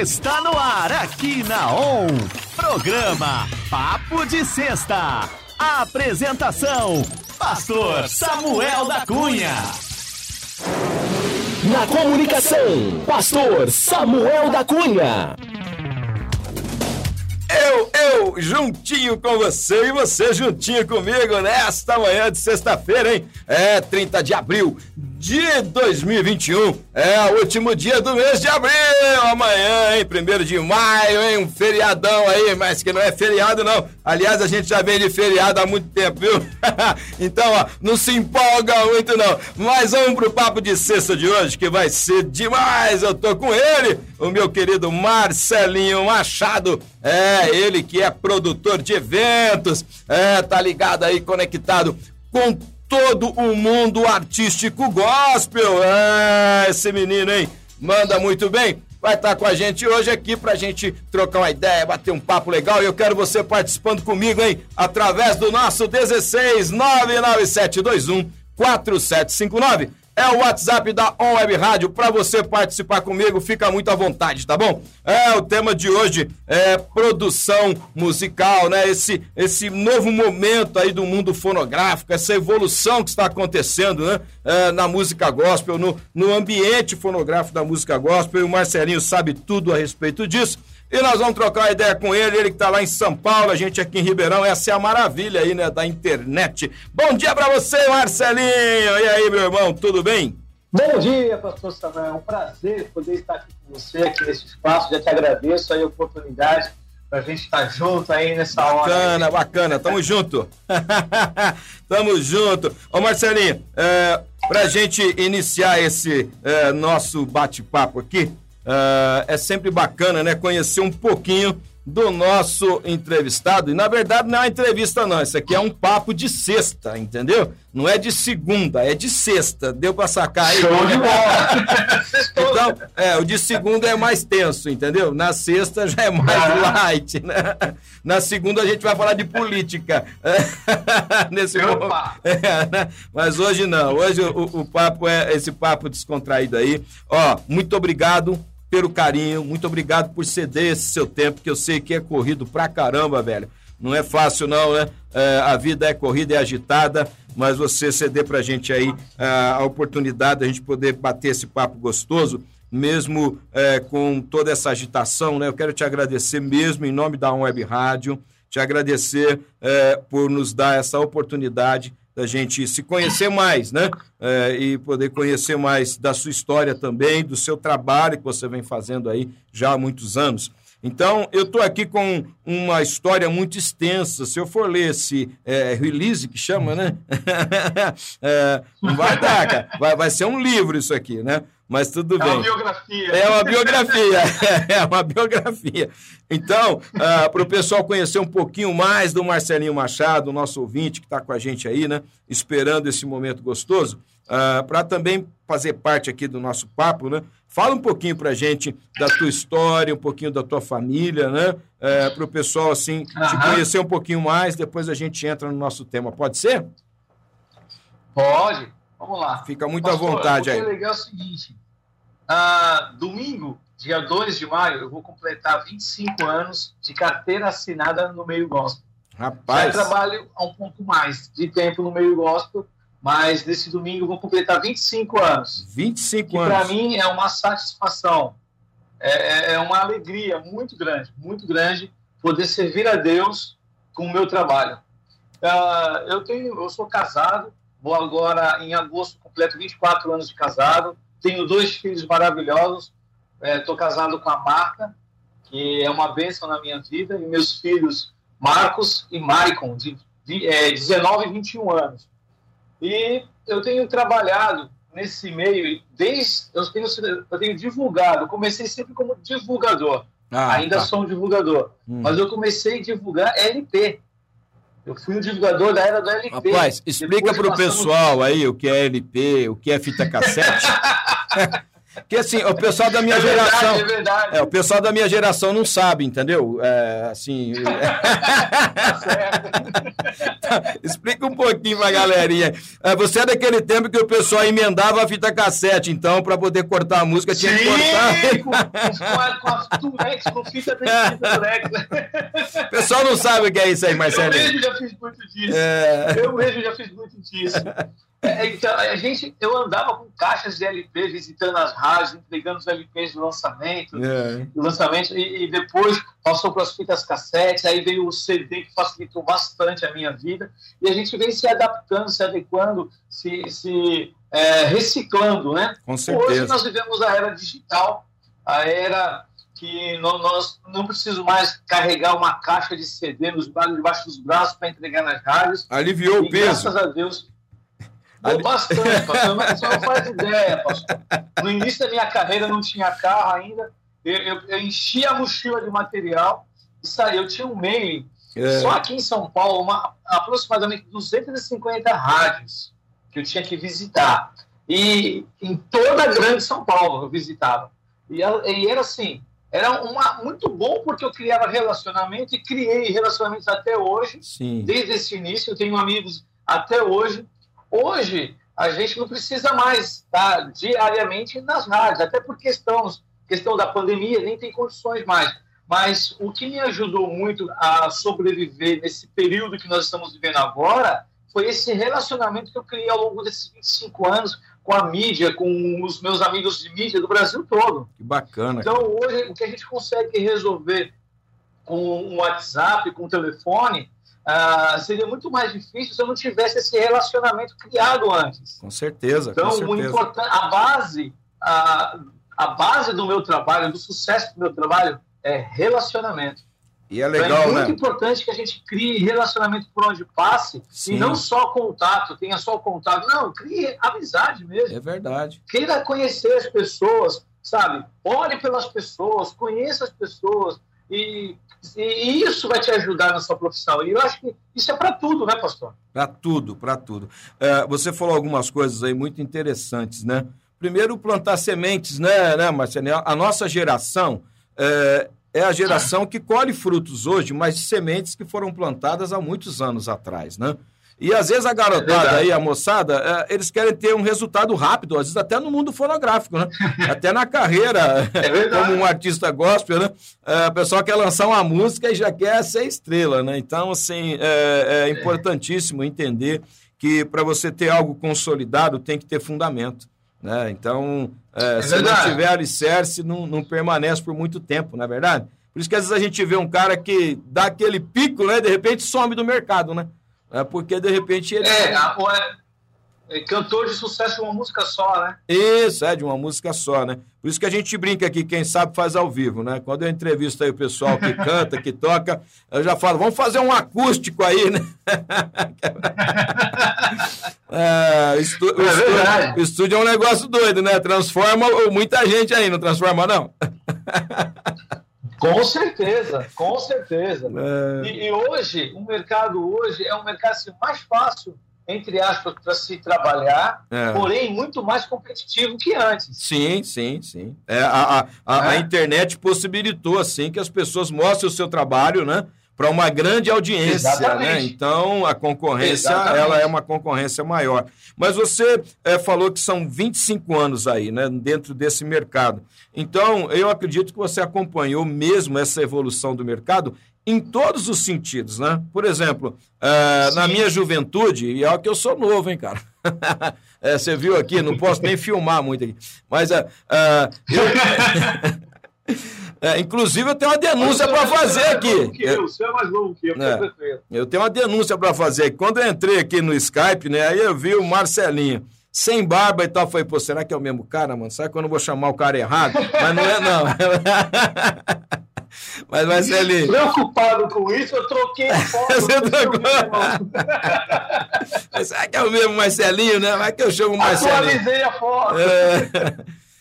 Está no ar aqui na ON. Programa Papo de Sexta. Apresentação: Pastor Samuel da Cunha. Na comunicação, Pastor Samuel da Cunha. Eu, eu, juntinho com você e você juntinho comigo nesta manhã de sexta-feira, hein? É 30 de abril de 2021. É o último dia do mês de abril. Amanhã, hein? Primeiro de maio, hein? Um feriadão aí, mas que não é feriado, não. Aliás, a gente já vem de feriado há muito tempo, viu? então, ó, não se empolga muito, não. Mas vamos pro papo de sexta de hoje, que vai ser demais. Eu tô com ele, o meu querido Marcelinho Machado. É, ele que é produtor de eventos. É, tá ligado aí, conectado com todo o mundo artístico gospel. É, esse menino, hein? Manda muito bem. Vai estar com a gente hoje aqui pra gente trocar uma ideia, bater um papo legal. E eu quero você participando comigo, hein? Através do nosso 16 99721 4759 é o WhatsApp da On Web Rádio para você participar comigo, fica muito à vontade, tá bom? É, o tema de hoje é produção musical, né? Esse, esse novo momento aí do mundo fonográfico, essa evolução que está acontecendo, né? É, na música gospel, no, no ambiente fonográfico da música gospel, e o Marcelinho sabe tudo a respeito disso. E nós vamos trocar uma ideia com ele, ele que está lá em São Paulo, a gente aqui em Ribeirão. Essa é a maravilha aí, né, da internet. Bom dia para você, Marcelinho! E aí, meu irmão, tudo bem? Bom dia, pastor Samuel. É um prazer poder estar aqui com você, aqui nesse espaço. Já te agradeço aí a oportunidade para a gente estar junto aí nessa hora. Bacana, bacana. Tamo junto. Tamo junto. Ô, Marcelinho, é, para a gente iniciar esse é, nosso bate-papo aqui, Uh, é sempre bacana, né? Conhecer um pouquinho do nosso entrevistado. E na verdade não é uma entrevista, não. Isso aqui é um papo de sexta, entendeu? Não é de segunda, é de sexta. Deu para sacar aí? Show de bola! então, é, o de segunda é mais tenso, entendeu? Na sexta já é mais ah. light, né? Na segunda a gente vai falar de política. Nesse momento. É, né? Mas hoje não. Hoje o, o papo é esse papo descontraído aí. Ó, muito obrigado pelo carinho, muito obrigado por ceder esse seu tempo, que eu sei que é corrido pra caramba, velho. Não é fácil, não, né? É, a vida é corrida, é agitada, mas você ceder pra gente aí é, a oportunidade da gente poder bater esse papo gostoso, mesmo é, com toda essa agitação, né? Eu quero te agradecer mesmo em nome da Web Rádio, te agradecer é, por nos dar essa oportunidade da gente se conhecer mais, né? É, e poder conhecer mais da sua história também, do seu trabalho que você vem fazendo aí já há muitos anos. Então, eu estou aqui com uma história muito extensa. Se eu for ler esse é, release, que chama, né? é, não vai dar, cara. Vai, vai ser um livro isso aqui, né? Mas tudo bem. É uma biografia. É uma biografia. é uma biografia. Então, uh, para o pessoal conhecer um pouquinho mais do Marcelinho Machado, nosso ouvinte que está com a gente aí, né? Esperando esse momento gostoso, uh, ah, para também fazer parte aqui do nosso papo, né? Fala um pouquinho para a gente da tua história, um pouquinho da tua família, né? Uh, para o pessoal, assim, uhum. te conhecer um pouquinho mais, depois a gente entra no nosso tema. Pode ser? Pode. Vamos lá. Fica muito Pastor, à vontade aí. O que é legal é o seguinte: ah, domingo, dia 2 de maio, eu vou completar 25 anos de carteira assinada no meio gospel. Rapaz. Já trabalho há um pouco mais de tempo no meio gospel, mas nesse domingo eu vou completar 25 anos. 25 anos. Para mim é uma satisfação, é, é, é uma alegria muito grande, muito grande poder servir a Deus com o meu trabalho. Uh, eu tenho, eu sou casado, Vou agora, em agosto, completo 24 anos de casado. Tenho dois filhos maravilhosos. Estou é, casado com a Marta, que é uma bênção na minha vida. E meus filhos, Marcos e Maicon, de, de é, 19 e 21 anos. E eu tenho trabalhado nesse meio, desde eu tenho, eu tenho divulgado, comecei sempre como divulgador. Ah, Ainda tá. sou um divulgador. Hum. Mas eu comecei a divulgar LP. Eu fui um divulgador da era do LP. Rapaz, explica para o pessoal aí o que é LP, o que é fita cassete. Porque assim, o pessoal da minha É verdade, geração. é verdade. É, o pessoal da minha geração não sabe, entendeu? É, assim. Tá certo. Explica um pouquinho pra galerinha. É, você é daquele tempo que o pessoal emendava a fita cassete, então, pra poder cortar a música, tinha que cortar. Sim, com, com, as Turex, com fita de Turex. O pessoal não sabe o que é isso aí, Eu Marcelinho. mesmo já fiz muito disso. É, Eu mesmo já fiz muito disso. É, então, a gente, eu andava com caixas de LP, visitando as rádios, entregando os LPs do lançamento, é. do lançamento e, e depois passou para as fitas cassetes, aí veio o CD que facilitou bastante a minha vida e a gente vem se adaptando, se adequando, se, se é, reciclando, né? Com Hoje certeza. nós vivemos a era digital, a era que nó- nós não precisamos mais carregar uma caixa de CD nos debaixo dos braços para entregar nas rádios. Aliviou E o peso. graças a Deus. Ali- bastante, pastor. Mas Você não faz ideia, pastor. No início da minha carreira não tinha carro ainda. Eu, eu, eu enchi a mochila de material e saí. Eu tinha um mailing. É. Só aqui em São Paulo, uma, aproximadamente 250 rádios que eu tinha que visitar. E em toda a grande São Paulo eu visitava. E, e era assim, era uma, muito bom porque eu criava relacionamento e criei relacionamentos até hoje Sim. desde esse início, eu tenho amigos até hoje. Hoje, a gente não precisa mais estar diariamente nas rádios, até por questões, questão da pandemia, nem tem condições mais. Mas o que me ajudou muito a sobreviver nesse período que nós estamos vivendo agora foi esse relacionamento que eu criei ao longo desses 25 anos com a mídia, com os meus amigos de mídia do Brasil todo. Que bacana. Então, hoje, o que a gente consegue resolver com o WhatsApp, com o telefone, ah, seria muito mais difícil se eu não tivesse esse relacionamento criado antes. Com certeza, Então, com certeza. importante, a base, a, a base do meu trabalho, do sucesso do meu trabalho, é relacionamento. E é Então, legal, é muito né? importante que a gente crie relacionamento por onde passe Sim. e não só contato, tenha só contato. Não, crie amizade mesmo É verdade. queira conhecer as pessoas, sabe? Olhe pelas pessoas, conheça as pessoas e, e isso vai te ajudar na sua profissão. E eu acho que isso é para tudo, né, pastor? Para tudo, para tudo. É, você falou algumas coisas aí muito interessantes, né? Primeiro, plantar sementes, né, né Marcelinho? A nossa geração é, é a geração que colhe frutos hoje, mas sementes que foram plantadas há muitos anos atrás, né? E às vezes a É garotada verdade. aí, a moçada, é, eles querem ter um resultado rápido, às vezes até no mundo fonográfico, né? Até na carreira, É como um artista gospel, né? É, o pessoal quer lançar uma música e já quer ser estrela, né? Então, assim, é, é importantíssimo entender que para você ter algo consolidado tem que ter fundamento. Né? Então, é, se não tiver alicerce, não, não permanece por muito tempo, não é verdade? Por isso que às vezes a gente vê um cara que dá aquele pico, né? De repente some do mercado, né? É porque de repente ele. É, a- é, é cantor de sucesso de uma música só, né? Isso, é, de uma música só, né? Por isso que a gente brinca aqui, quem sabe faz ao vivo, né? Quando eu entrevisto aí o pessoal que canta, que toca, eu já falo, vamos fazer um acústico aí, né? É, estu- o É estúdio, o estúdio é um negócio doido, né? Transforma muita gente aí, não transforma, não? Com certeza, com certeza. É, E, e hoje, o mercado hoje é um mercado assim, mais fácil, entre aspas, para se trabalhar, é. porém muito mais competitivo que antes. Sim, sim, sim. É, a, a, a, a É. internet possibilitou, assim, que as pessoas mostrem o seu trabalho, né? Para uma grande audiência, Exatamente. né? Então, a concorrência, Exatamente. ela é uma concorrência maior. Mas você é, falou que são 25 anos aí, né? Dentro desse mercado. Então, eu acredito que você acompanhou mesmo essa evolução do mercado em todos os sentidos, né? Por exemplo, é, na minha juventude, e é que eu sou novo, hein, cara? É, você viu aqui, não posso nem filmar muito aqui. Mas eu- é, inclusive eu tenho uma denúncia para fazer aqui. Eu, você é mais novo que eu, É. Eu tenho uma denúncia para fazer. aqui. Quando eu entrei aqui no Skype, né, aí eu vi o Marcelinho. Sem barba e tal, falei, pô, será que é o mesmo cara, mano? Será que eu vou chamar o cara errado? Mas não é, não. Mas, Marcelinho, Preocupado com isso, eu troquei a foto. Você trocou? mas será que é o mesmo Marcelinho, né? Vai que eu chamo o Marcelinho. Atualizei a foto. É.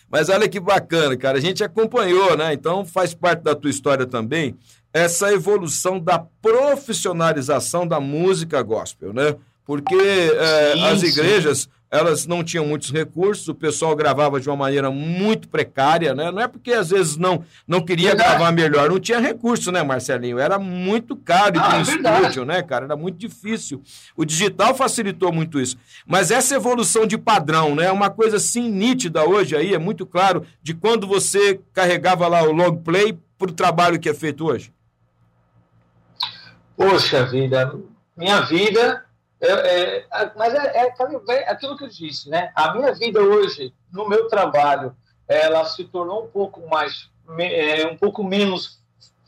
Mas olha que bacana, cara. A gente acompanhou, né? Então faz parte da tua história também essa evolução da profissionalização da música gospel, né? Porque é, Sim, as sim. Elas não tinham muitos recursos, o pessoal gravava de uma maneira muito precária, né? Não é porque às vezes não, não queria verdade. gravar melhor, não tinha recurso, né, Marcelinho? Era muito caro ir ah, para um estúdio, né, cara? Era muito difícil. O digital facilitou muito isso. Mas essa evolução de padrão, né? Uma coisa assim nítida hoje aí, é muito claro de quando você carregava lá o long play para o trabalho que é feito hoje. Poxa vida, minha vida é, é, mas é, é, é, aquilo que eu disse, né? A minha vida hoje, no meu trabalho, ela se tornou um pouco mais, é, um pouco menos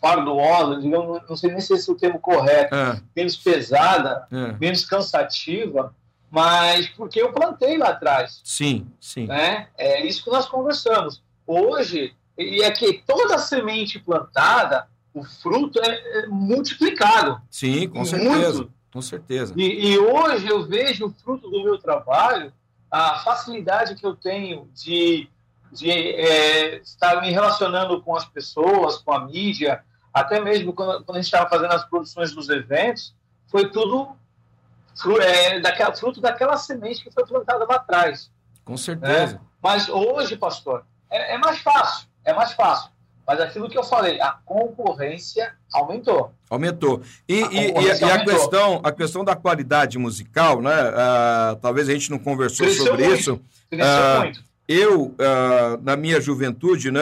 fardosa, digamos, não sei nem se esse é o termo correto, é. menos pesada, é. menos cansativa, mas porque eu plantei lá atrás. Sim, sim. Né? É isso que nós conversamos. Hoje, e é que toda semente plantada, o fruto é, multiplicado. Sim, com certeza. Muito, com certeza. E, e, hoje eu vejo o fruto do meu trabalho, a facilidade que eu tenho de, de é, estar me relacionando com as pessoas, com a mídia, até mesmo quando, quando a gente estava fazendo as produções dos eventos, foi tudo é, daquela, fruto daquela semente que foi plantada lá atrás. Com certeza. Né? Mas hoje, pastor, é, é mais fácil, é mais fácil. Mas aquilo que eu falei, a concorrência aumentou. Aumentou. E a, e, e, e a questão, a questão da qualidade musical, né? Uh, talvez a gente não conversou Cresceu sobre muito. isso. Cresceu uh, muito. Eu, uh, na minha juventude, né,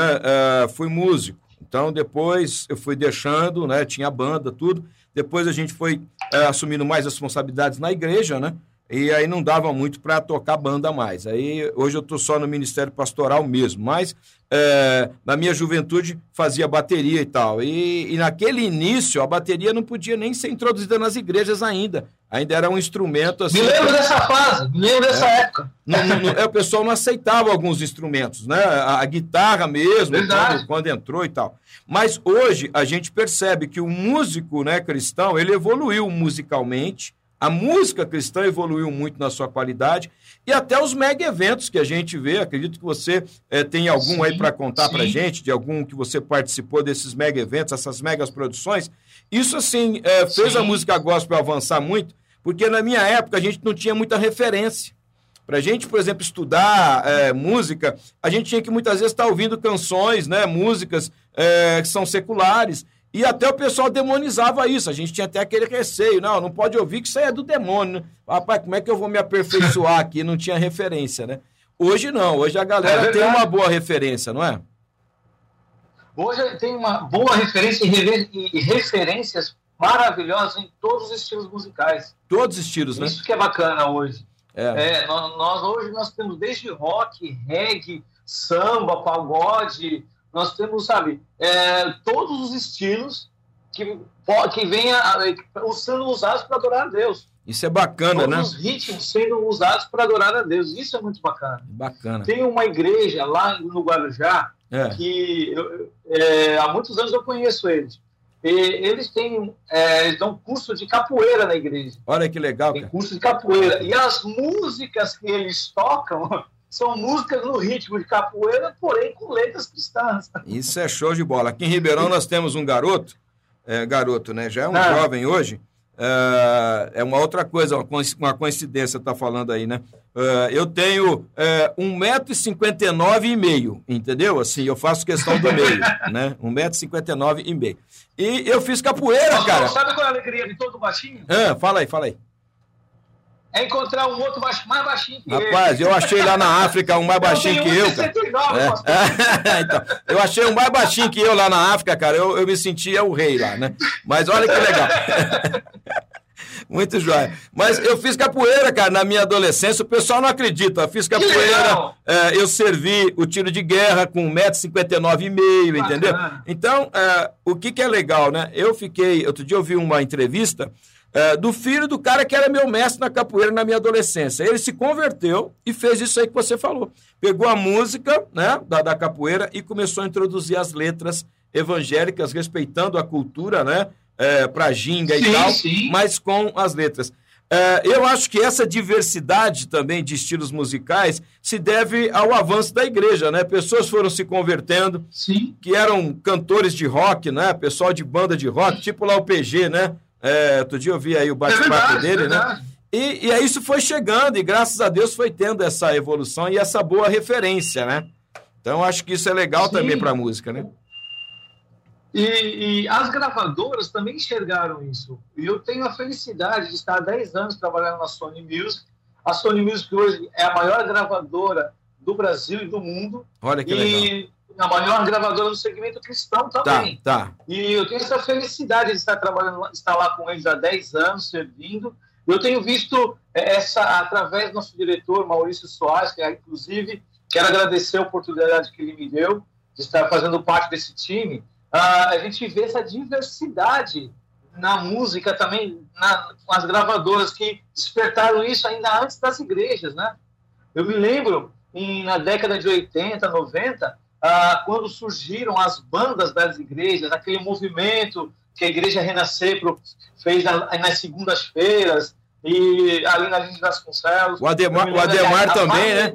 fui músico. Então, depois eu fui deixando, né? Tinha banda, tudo. Depois a gente foi assumindo mais responsabilidades na igreja, né? E aí não dava muito para tocar banda mais. Aí hoje eu estou só no Ministério Pastoral mesmo, mas é, na minha juventude fazia bateria e tal. E, e, naquele início a bateria não podia nem ser introduzida nas igrejas ainda. Ainda era um instrumento assim. Me lembro dessa fase, me lembro dessa é, época. Não, não, é, o pessoal não aceitava alguns instrumentos, né? A, a guitarra mesmo, quando, quando, entrou e tal. Mas hoje a gente percebe que o músico né, cristão ele evoluiu musicalmente a música cristã evoluiu muito na sua qualidade e até os mega eventos que a gente vê. Acredito que você é, tem algum sim, aí para contar para gente, de algum que você participou desses mega eventos, essas megas produções. Isso, assim, é, fez sim. a música gospel avançar muito, porque na minha época a gente não tinha muita referência. Para a gente, por exemplo, estudar é, música, a gente tinha que muitas vezes estar tá ouvindo canções, né, músicas que são seculares. E até o pessoal demonizava isso. A gente tinha até aquele receio. Não, não pode ouvir que isso aí é do demônio. Né? Rapaz, como é que eu vou me aperfeiçoar aqui? Não tinha referência, né? Hoje não. Hoje a galera é tem uma boa referência, não é? Hoje tem uma boa referência e referências maravilhosas em todos os estilos musicais. Todos os estilos, né? Isso que é bacana hoje. É. é nós, nós, hoje nós temos desde rock, reggae, samba, pagode, nós temos, sabe, é, todos os estilos que, que venham sendo usados para adorar a Deus. Isso é bacana, todos né? os ritmos sendo usados para adorar a Deus. Isso é muito bacana. Bacana. Tem uma igreja lá no Guarujá é. que eu, é, há muitos anos eu conheço eles. E eles têm, é, eles dão curso de capoeira na igreja. Olha que legal. Tem cara. curso de capoeira. E as músicas que eles tocam são músicas no ritmo de capoeira, porém com letras cristãs. Isso é show de bola. Aqui em Ribeirão nós temos um garoto, é, garoto, né? Já é um ah. jovem hoje. É, é, uma outra coisa, uma coincidência tá falando aí, né? É, eu tenho é, 1,59m e meio, entendeu? Assim, eu faço questão do meio, né? 1,59m e meio. E eu fiz capoeira, cara. Sabe qual é a alegria de todo baixinho? É, fala aí, fala aí é encontrar um outro mais, mais baixinho que Rapaz, eu achei lá na África um mais baixinho que eu, cara. É. então, eu achei um mais baixinho que eu lá na África, cara. Eu, eu me sentia o rei lá, né? Mas olha que legal. Muito jóia. Mas eu fiz capoeira, cara, na minha adolescência. O pessoal não acredita. Eu fiz capoeira, é, eu servi o tiro de guerra com 1,59m, entendeu? Então, é, o que, que é legal, né? Eu fiquei. Outro dia eu vi uma entrevista é, do filho do cara que era meu mestre na capoeira na minha adolescência. Ele se converteu e fez isso aí que você falou. Pegou a música né, da, da capoeira e começou a introduzir as letras evangélicas, respeitando a cultura, né? É, para ginga sim, e tal, sim. mas com as letras. É, eu acho que essa diversidade também de estilos musicais se deve ao avanço da igreja, né? Pessoas foram se convertendo, Sim. que eram cantores de rock, né? Pessoal de banda de rock, tipo lá o PG, né? É, outro dia eu vi aí o bate-papo é dele, é né? E, e aí isso foi chegando, e graças a Deus foi tendo essa evolução e essa boa referência, né? Então acho que isso é legal Sim. também para a música, né? E, e, as gravadoras também enxergaram isso. E eu tenho a felicidade de estar há 10 anos trabalhando na Sony Music. A Sony Music hoje é a maior gravadora do Brasil e do mundo. Olha que e legal. A maior gravadora do segmento cristão também. Tá, tá. E eu tenho essa felicidade de estar trabalhando, estar lá com eles há 10 anos, servindo. Eu tenho visto essa, através do nosso diretor, Maurício Soares, que é, inclusive, quero agradecer a oportunidade que ele me deu de estar fazendo parte desse time. Uh, a gente vê essa diversidade na música também, na, com as gravadoras que despertaram isso ainda antes das igrejas, né? Eu me lembro, em, na década de 80, 90, uh, quando surgiram as bandas das igrejas, aquele movimento que a Igreja Renascer fez nas segundas-feiras, e ali na Linha Vasconcelos. O Ademar, o Ademar também, né?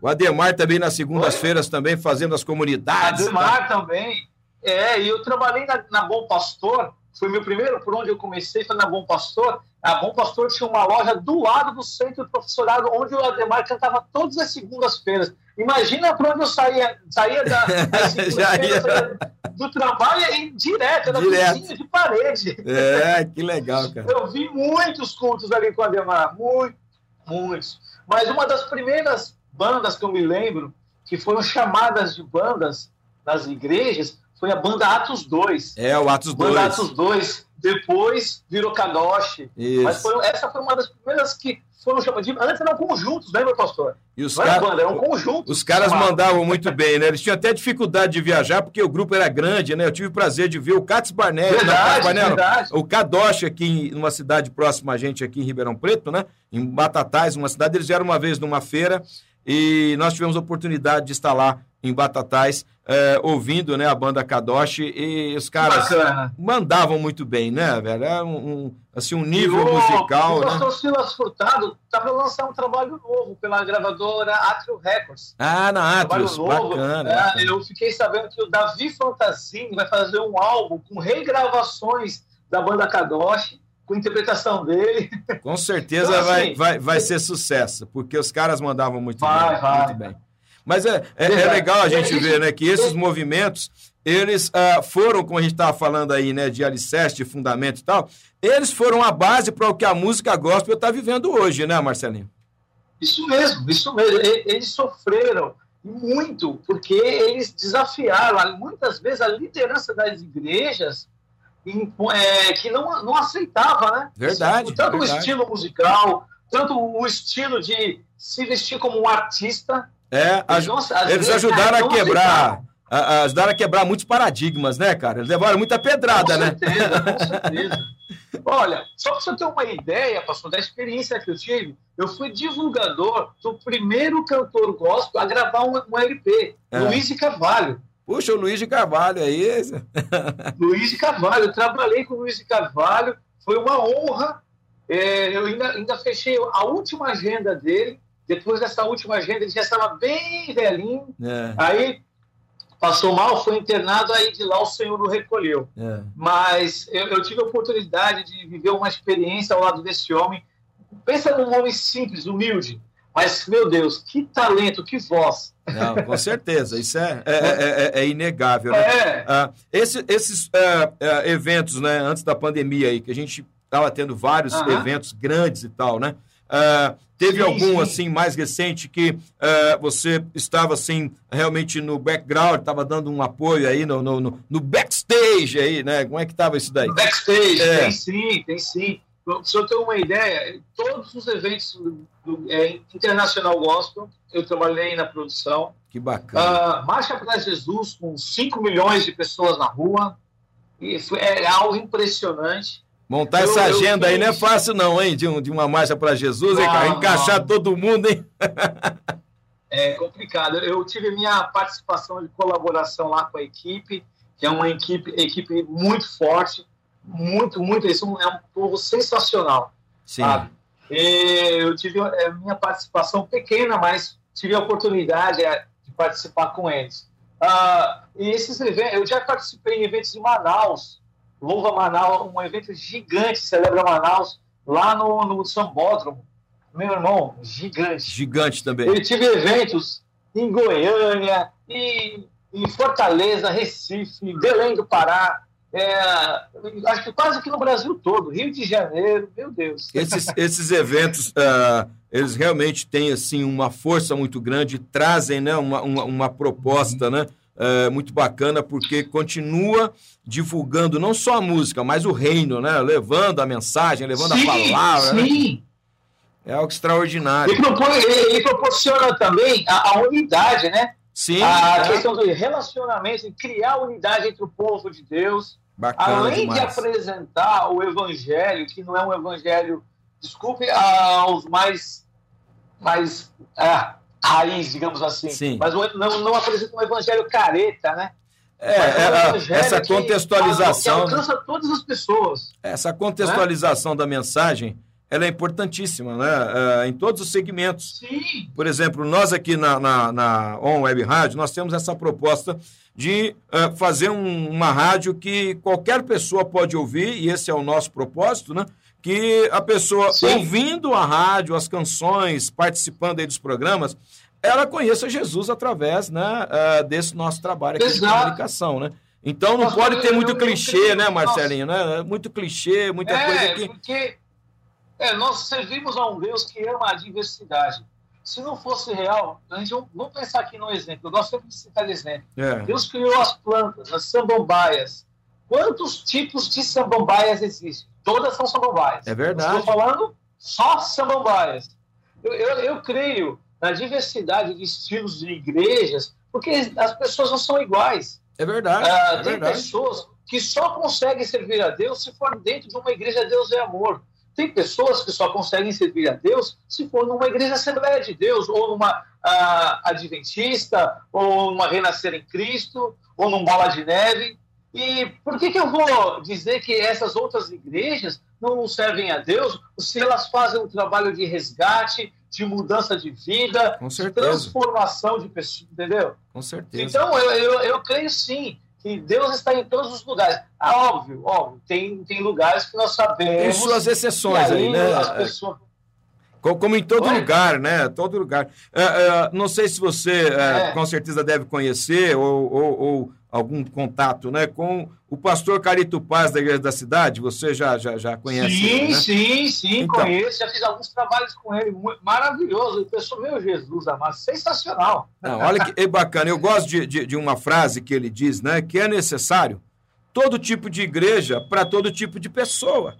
O Ademar também nas segundas-feiras também fazendo as comunidades. Ademar tá? também. É, e eu trabalhei na, na Bom Pastor, foi meu primeiro, por onde eu comecei, foi na Bom Pastor. A Bom Pastor tinha uma loja do lado do centro do professorado, onde o Ademar cantava todas as segundas-feiras. Imagina por onde eu saía, saía da, ia... do trabalho e direto, era direto. vizinho de parede. É, que legal, cara. Eu vi muitos cultos ali com o Ademar, muitos, muitos. Mas uma das primeiras bandas que eu me lembro, que foram chamadas de bandas nas igrejas, foi a banda Atos 2. É, o Atos 2. Banda Atos 2. Depois virou Kadoshi. Isso. Mas foi, essa foi uma das primeiras que foram chamadas de. Antes eram conjuntos, lembra, pastor? E os caras. Eram conjuntos. Os caras mandavam muito bem, né? Eles tinham até dificuldade de viajar, porque o grupo era grande, né? Eu tive o prazer de ver o Katz Barnett. Verdade, Barnett, verdade. O Kadoshi aqui, numa cidade próxima a gente, aqui em Ribeirão Preto, né? Em Batatais, uma cidade. Eles vieram uma vez numa feira e nós tivemos a oportunidade de estar lá em Batatais, é, ouvindo né, a banda Kadoshi, e os caras Bacana. mandavam muito bem, né, velho? Era um, um assim, um nível o, musical. O né? pastor Silas Furtado estava lançando um trabalho novo pela gravadora Atrio Records. Ah, na Atrios, bacana, é, bacana. Eu fiquei sabendo que o Davi Fantasini vai fazer um álbum com regravações da banda Kadoshi com interpretação dele. Com certeza então, assim, vai, vai, vai ser sucesso, porque os caras mandavam muito vai, bem. Vai. Muito bem. Mas é, é, é, legal a gente ver né, que esses movimentos, eles uh, foram, como a gente estava falando aí, né, de alicerce, de fundamento e tal, eles foram a base para o que a música gospel está vivendo hoje, né, Marcelinho? Isso mesmo, isso mesmo. Eles sofreram muito, porque eles desafiaram, muitas vezes, a liderança das igrejas é, que não, não aceitava, né? Verdade. Tanto verdade. o estilo musical, tanto o estilo de se vestir como um artista, é, eles, eles ajudaram a quebrar. A, ajudaram a quebrar muitos paradigmas, né, cara? Eles levaram muita pedrada, com né? Certeza, com certeza. Olha, só para você ter uma ideia, pastor, da experiência que eu tive, eu fui divulgador do primeiro cantor gospel a gravar um, um LP, é. Luiz de Carvalho. Puxa, o Luiz de Carvalho é esse? Luiz de Carvalho, eu trabalhei com o Luiz de Carvalho, foi uma honra. É, eu ainda, ainda fechei a última agenda dele, depois dessa última agenda, ele já estava bem velhinho. É. Aí passou mal, foi internado, aí de lá o Senhor o recolheu. É. Mas eu, eu, tive a oportunidade de viver uma experiência ao lado desse homem. Pensa num homem simples, humilde, mas, meu Deus, que talento, que voz. Não, com certeza, isso é, é, é, é, é inegável. Né? É. Ah, esse, esses uh, eventos, né, antes da pandemia aí, que a gente estava tendo vários eventos grandes e tal, né? Uh, teve sim, algum sim. assim mais recente que uh, você estava assim realmente no background, estava dando um apoio aí no, no, no, backstage aí, né? Como é que estava isso daí? Backstage, é. tem sim, tem sim. Se eu ter uma ideia, todos os eventos do, do é, Internacional Gospel, eu trabalhei na produção. Que bacana. Uh, Marcha para Jesus, com 5 milhões de pessoas na rua. E foi, é algo impressionante. Montar eu, essa agenda aí não é fácil, não, hein? De, um, de uma marcha para Jesus, hein, cara? Encaixar não. todo mundo, hein? é complicado. Eu tive minha participação de colaboração lá com a equipe, que é uma equipe, equipe muito forte, muito, muito. Isso é um povo sensacional. Sim. Sabe? E eu tive a é, minha participação pequena, mas tive a oportunidade é, de participar com eles. Uh, e esses eventos, eu já participei em eventos em Manaus, Louva Manaus, um evento gigante, celebra Manaus, lá no, no Sambódromo. Meu irmão, gigante. Gigante também. Eu tive eventos em Goiânia, em, em Fortaleza, Recife, Belém do Pará, é, acho que quase que no Brasil todo, Rio de Janeiro, meu Deus. Esses, esses eventos, uh, eles realmente têm assim uma força muito grande, trazem né, uma, uma, uma proposta né, uh, muito bacana, porque continua divulgando não só a música, mas o reino, né, levando a mensagem, levando sim, a palavra. Né. Sim. Né? É algo extraordinário. Ele, propõe, ele, ele proporciona também a, a, unidade, né? Sim. A é. questão do relacionamento, criar unidade entre o povo de Deus. Bacana Além demais. de apresentar o evangelho, que não é um evangelho, desculpe aos mais, mais é, raiz, digamos assim, Sim. mas não, não apresenta um evangelho careta, né? É, é, essa contextualização. Que, que alcança todas as pessoas. Essa contextualização né? da mensagem ela é importantíssima, né? É, em todos os segmentos. Sim. Por exemplo, nós aqui na, na, na On Web Rádio, nós temos essa proposta de uh, fazer um, uma rádio que qualquer pessoa pode ouvir, e esse é o nosso propósito, né? Que a pessoa, Sim. ouvindo a rádio, as canções, participando aí dos programas, ela conheça Jesus através né, uh, desse nosso trabalho aqui Exato. de comunicação, né? Então não pode ter muito clichê, né, Marcelinho? Né? Muito clichê, muita é, coisa que. Porque é, nós servimos a um Deus que ama a diversidade. Se não fosse real, a gente vamos pensar aqui no exemplo. Eu gosto sempre de citar exemplo. É. Deus criou as plantas, as samambaias. Quantos tipos de samambaias existem? Todas são samambaias. É verdade. Estou falando só samambaias. Eu, eu, eu creio na diversidade de estilos de igrejas, porque as pessoas não são iguais. É verdade. Ah, é tem verdade. pessoas que só conseguem servir a Deus se for dentro de uma igreja Deus é amor. Tem pessoas que só conseguem servir a Deus se for numa igreja Assembleia de Deus, ou numa uh, Adventista, ou numa Renascer em Cristo, ou num Bola de Neve. E por que, que eu vou dizer que essas outras igrejas não servem a Deus se elas fazem um trabalho de resgate, de mudança de vida, de transformação de pessoas, entendeu? Com certeza. Então, eu, eu, eu creio sim que Deus está em todos os lugares. Ah, óbvio, óbvio, tem, tem lugares que nós sabemos. Tem suas exceções aí, né? As pessoas... Como em todo Oi? lugar, né? Todo lugar. Uh, uh, não sei se você, uh, é. com certeza, deve conhecer ou, ou, ou algum contato né, com o pastor Carito Paz da Igreja da Cidade. Você já, já, já conhece sim, ele, né? Sim, sim, então, conheço. Já fiz alguns trabalhos com ele. Maravilhoso. E pessoal, meu Jesus amado, sensacional. Não, olha que é bacana. Eu gosto de, de, de uma frase que ele diz, né? Que é necessário todo tipo de igreja para todo tipo de pessoa.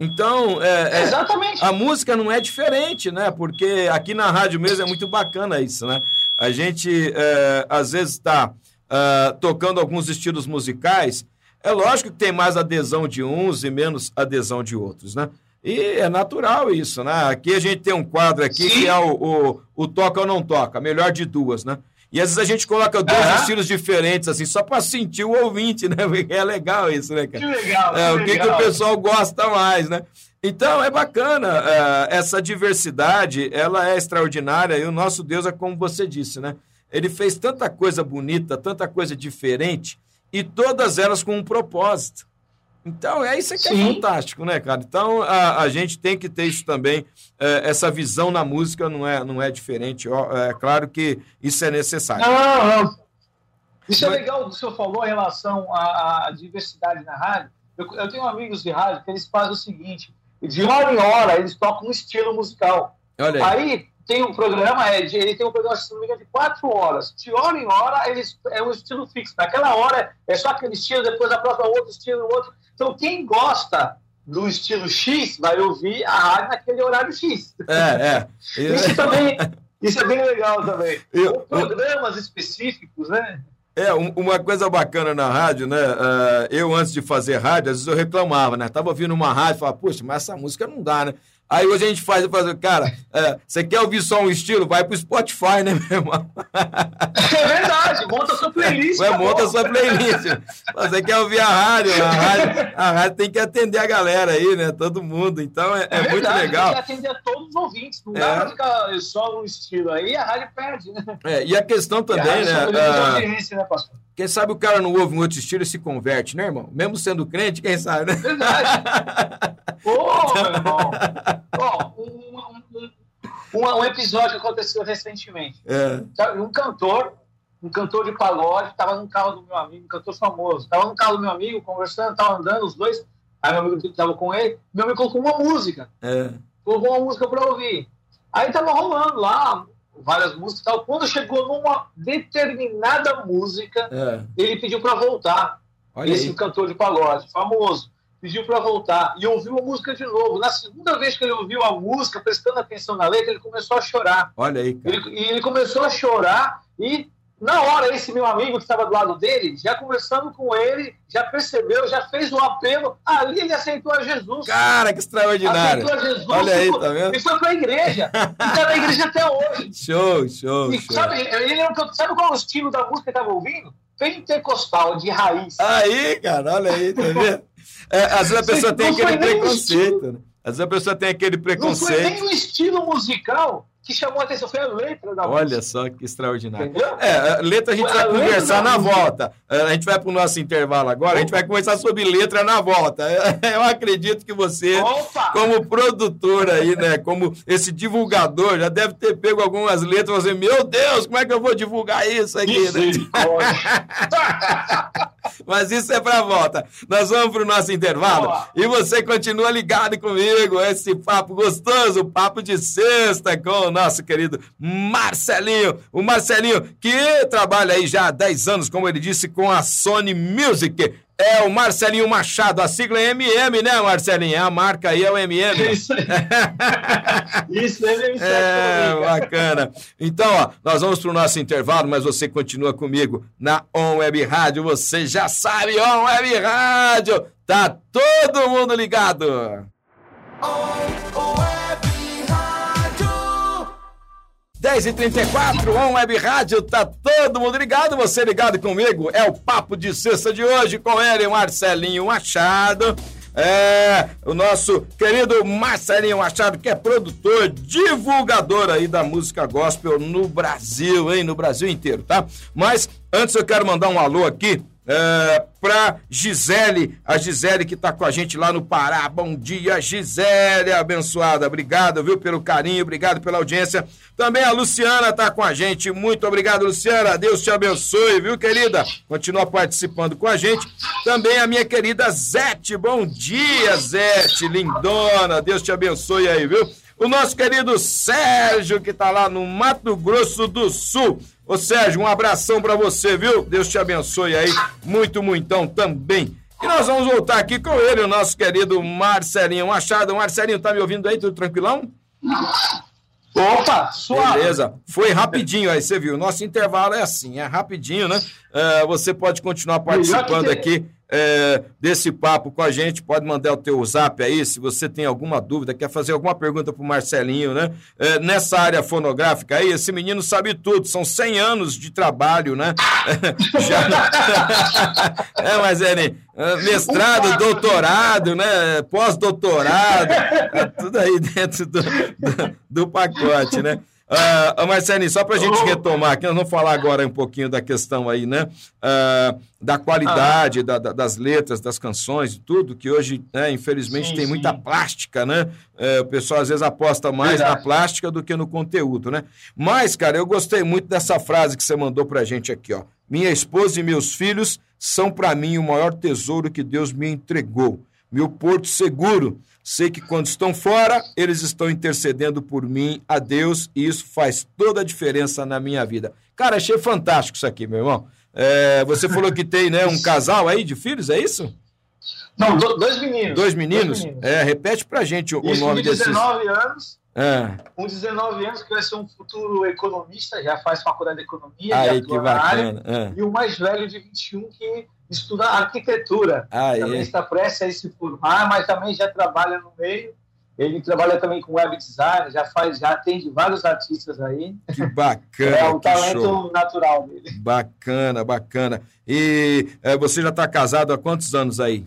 Então, é, é, Exatamente. a música não é diferente, né? Porque aqui na rádio mesmo é muito bacana isso, né? A gente, é, às vezes, está uh, tocando alguns estilos musicais, é lógico que tem mais adesão de uns e menos adesão de outros, né? E é natural isso, né? Aqui a gente tem um quadro aqui Sim. que é o, o, o, toca ou não toca, melhor de duas, né? E às vezes a gente coloca dois uhum. estilos diferentes, assim, só para sentir o ouvinte, né? Porque é legal isso, né, cara? Que legal. É, que o que, que, o pessoal gosta mais, né? Então é bacana, uh, essa diversidade, ela é extraordinária e o nosso Deus é como você disse, né? Ele fez tanta coisa bonita, tanta coisa diferente, e todas elas com um propósito. Então, é isso que é fantástico, né, cara? Então, a, a gente tem que ter isso também, é, essa visão na música não é, não é diferente. Ó, é claro que isso é necessário. Não, não. Isso é legal que o senhor falou em relação à, à diversidade na rádio. Eu, eu, tenho amigos de rádio que eles fazem o seguinte: de hora em hora eles tocam um estilo musical. Olha aí. aí tem um programa, é de, ele tem um programa, se não me engano, de quatro horas. De hora em hora, eles, é um estilo fixo. Naquela hora é só aquele estilo, depois a próxima outro estilo, outro. Então, quem gosta do estilo X vai ouvir a rádio naquele horário X. É, é. Isso também, isso é bem legal também. Eu, programas específicos, né? É, uma coisa bacana na rádio, né? Uh, eu, antes de fazer rádio, às vezes eu reclamava, né? Tava ouvindo uma rádio e falava, poxa, mas essa música não dá, né? Aí hoje a gente faz, faz cara, é, você quer ouvir só um estilo? Vai pro Spotify, né, meu irmão? É verdade, monta sua playlist. Ué, monta sua playlist. Você quer ouvir a rádio, a rádio, a rádio tem que atender a galera aí, né? Todo mundo. Então é, é, é verdade, muito legal. Tem que atender todos os ouvintes. Não é. dá pra ficar só um estilo aí, a rádio perde, né? É, e a questão também, a né? A... né pastor? Quem sabe o cara não ouve um outro estilo e se converte, né, irmão? Mesmo sendo crente, quem sabe, né? Verdade. Meu irmão! Ó, um, um, um, episódio que aconteceu recentemente. É. Um cantor, um cantor de pagode, estava no carro do meu amigo, um cantor famoso. Estava no carro do meu amigo, conversando, estava andando os dois. Aí meu amigo estava com ele, meu amigo colocou uma música. É. colocou uma música para ouvir. Aí tava rolando lá várias músicas e tal. Quando chegou numa determinada música, É. ele pediu para voltar. Olha Esse aí. cantor de pagode, famoso, pediu para voltar e ouviu a música de novo. Na segunda vez que ele ouviu a música, prestando atenção na letra, ele começou a chorar. Olha aí, cara. Ele, e ele começou a chorar e na hora esse meu amigo que estava do lado dele, já conversando com ele, já percebeu, já fez o apelo. Ali ele aceitou a Jesus. Cara, que extraordinário. Aceitou a Jesus. Olha aí, e tá vendo? E foi para a igreja. E está na igreja até hoje. Show, show, E show. sabe, ele, é sabe qual é o estilo da música que estava ouvindo? Pentecostal, de raiz. Aí, cara, olha aí, tá vendo? É, às vezes a pessoa tem Não foi aquele preconceito, né? Às vezes a pessoa tem aquele Não foi nem preconceito. o estilo musical que chamou a atenção, foi a letra da Olha música. só que extraordinário. Entendeu? É, letra a gente vai A conversar na música. volta. É, A gente vai para o nosso intervalo agora, a gente vai conversar sobre letra na volta. Eu acredito que você, Opa! como produtor aí, né, como esse divulgador, já deve ter pego algumas letras e você, meu Deus, como é que eu vou divulgar isso aqui, né? Mas isso é pra volta. Nós vamos pro nosso intervalo e você continua ligado comigo. Esse papo gostoso, papo de sexta com o nosso querido Marcelinho. O Marcelinho que trabalha aí já há 10 anos, como ele disse, com a Sony Music. É o Marcelinho Machado, a sigla é MM, né, Marcelinho? É a marca aí, é o MM. Isso aí. Isso aí me É, bacana. Então, ó, nós vamos para o nosso intervalo, mas você continua comigo na On Web Rádio. Você já sabe, On Web Rádio. Tá todo mundo ligado. 10h34, On Web Rádio, tá todo mundo ligado, você ligado comigo, é o Papo de Sexta de hoje com ele, Marcelinho Machado, é, o nosso querido Marcelinho Machado, que é produtor, divulgador aí da música gospel no Brasil, hein, no Brasil inteiro, tá? Mas antes eu quero mandar um alô aqui é, pra Gisele, a Gisele que tá com a gente lá no Pará. Bom dia, Gisele, abençoada. Obrigado, viu, pelo carinho, obrigado pela audiência. Também a Luciana tá com a gente. Muito obrigado, Luciana. Deus te abençoe, viu, querida? Continua participando com a gente. Também a minha querida Zete. Bom dia, Zete, lindona. Deus te abençoe aí, viu? O nosso querido Sérgio, que tá lá no Mato Grosso do Sul. Ô Sérgio, um abração pra você, viu? Deus te abençoe aí, muito, muitão também. E nós vamos voltar aqui com ele, o nosso querido Marcelinho Machado. Marcelinho, tá me ouvindo aí? Tudo tranquilão? Opa, suave. Beleza. Foi rapidinho aí, você viu. Nosso intervalo é assim, é rapidinho, né? É, você pode continuar participando aqui é, desse papo com a gente. Pode mandar o teu zap aí, se você tem alguma dúvida, quer fazer alguma pergunta pro Marcelinho, né? É, nessa área fonográfica aí, esse menino sabe tudo. São 100 anos de trabalho, né? Já... é, mas é, Mestrado, doutorado, né? Pós-doutorado, é tudo aí dentro do, do, do pacote, né? Ah, Marcelinho, só para a gente retomar aqui, nós vamos falar agora um pouquinho da questão aí, né? Ah, da qualidade da- da- das letras, das canções e tudo, que hoje, né, infelizmente, Sim, tem sim. muita plástica, né? É, o pessoal às vezes aposta mais Verdade. na plástica do que no conteúdo, né? Mas, cara, eu gostei muito dessa frase que você mandou pra gente aqui, ó. Minha esposa e meus filhos são para mim o maior tesouro que Deus me entregou. Meu porto seguro. Sei que quando estão fora, eles estão intercedendo por mim a Deus e isso faz toda a diferença na minha vida. Cara, achei fantástico isso aqui, meu irmão. É, você falou que tem né, um casal aí de filhos, é isso? Não, do- dois meninos. Dois meninos? Dois meninos. É, repete pra gente o, o Isso, nome um de desses. 19 anos, É, um de 19 anos que vai ser um futuro economista, já faz faculdade de economia, já aí, atua que na área. É. e o mais velho de 21 que estuda arquitetura. Também Aí, está prestes a se formar, mas também já trabalha no meio. Ele trabalha também com web design, já faz, já atende vários artistas aí. que bacana. é um que show. talento natural dele. Bacana, bacana. E é, você já está casado há quantos anos aí?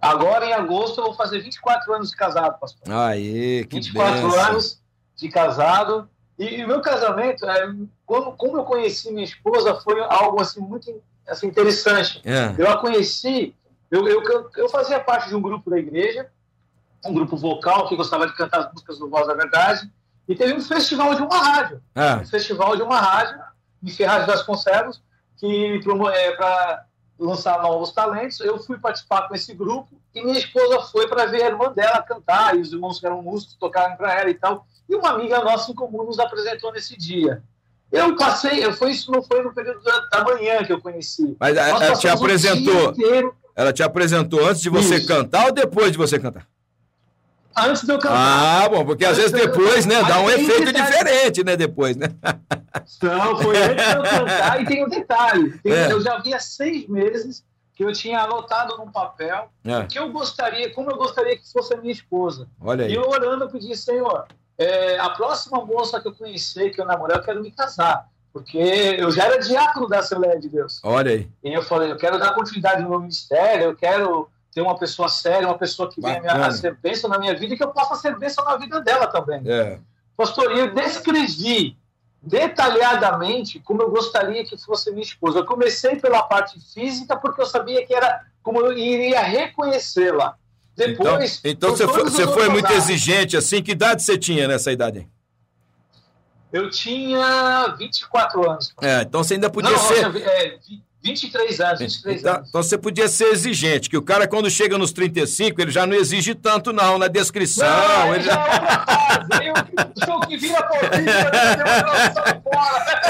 Agora, em agosto, eu vou fazer 24 anos de casado, pastor. Aê, que 24 benção. anos de casado. E o meu casamento, é, como, como eu conheci minha esposa, foi algo assim muito assim, interessante. É, Eu a conheci Eu, eu, eu fazia parte de um grupo da igreja, um grupo vocal que gostava de cantar as músicas do Voz da Verdade, e teve um festival de uma rádio. Ah. Um festival de uma rádio, em Ferraz das Conservas, que é, para lançar novos talentos. Eu fui participar com esse grupo e minha esposa foi para ver a irmã dela cantar, e os irmãos que eram músicos tocaram para ela e tal. E uma amiga nossa em comum nos apresentou nesse dia. Eu passei, eu foi isso não foi no período da, da manhã que eu conheci. Mas Nós ela te apresentou, ela te apresentou antes de você Isso. cantar ou depois de você cantar? antes de eu cantar. Ah, bom, porque às vezes Antes de eu depois, né, dá um efeito detalhe. diferente, né, depois, né? Não, foi antes de eu cantar. E tem um detalhe: tem- É. eu já havia seis meses que eu tinha anotado num papel É, que eu gostaria, como eu gostaria que fosse a minha esposa. olha E aí. eu orando, eu pedi, Senhor, é, a próxima moça que eu conhecer, que eu namorar, eu quero me casar. Porque eu já era diácono da Assembleia de Deus. Olha aí. E eu falei, eu quero dar continuidade no meu ministério, eu quero ter uma pessoa séria, uma pessoa que venha Bacana. a ser bênção na minha vida e que eu possa ser bênção na vida dela também. É. Pastor, eu descrevi detalhadamente como eu gostaria que fosse minha esposa. Eu comecei pela parte física porque eu sabia que era como eu iria reconhecê-la. Então, Depois, então por você foi, você foi muito exigente assim. Que idade você tinha nessa idade? Eu tinha 24 anos. É, então você ainda podia Não, ser. nossa, é, 23 anos, 23 Então, anos. então você podia ser exigente, que o cara, quando chega nos 35, ele já não exige tanto, não, na descrição. Não, ele já já... é o- que vira por cima, fora.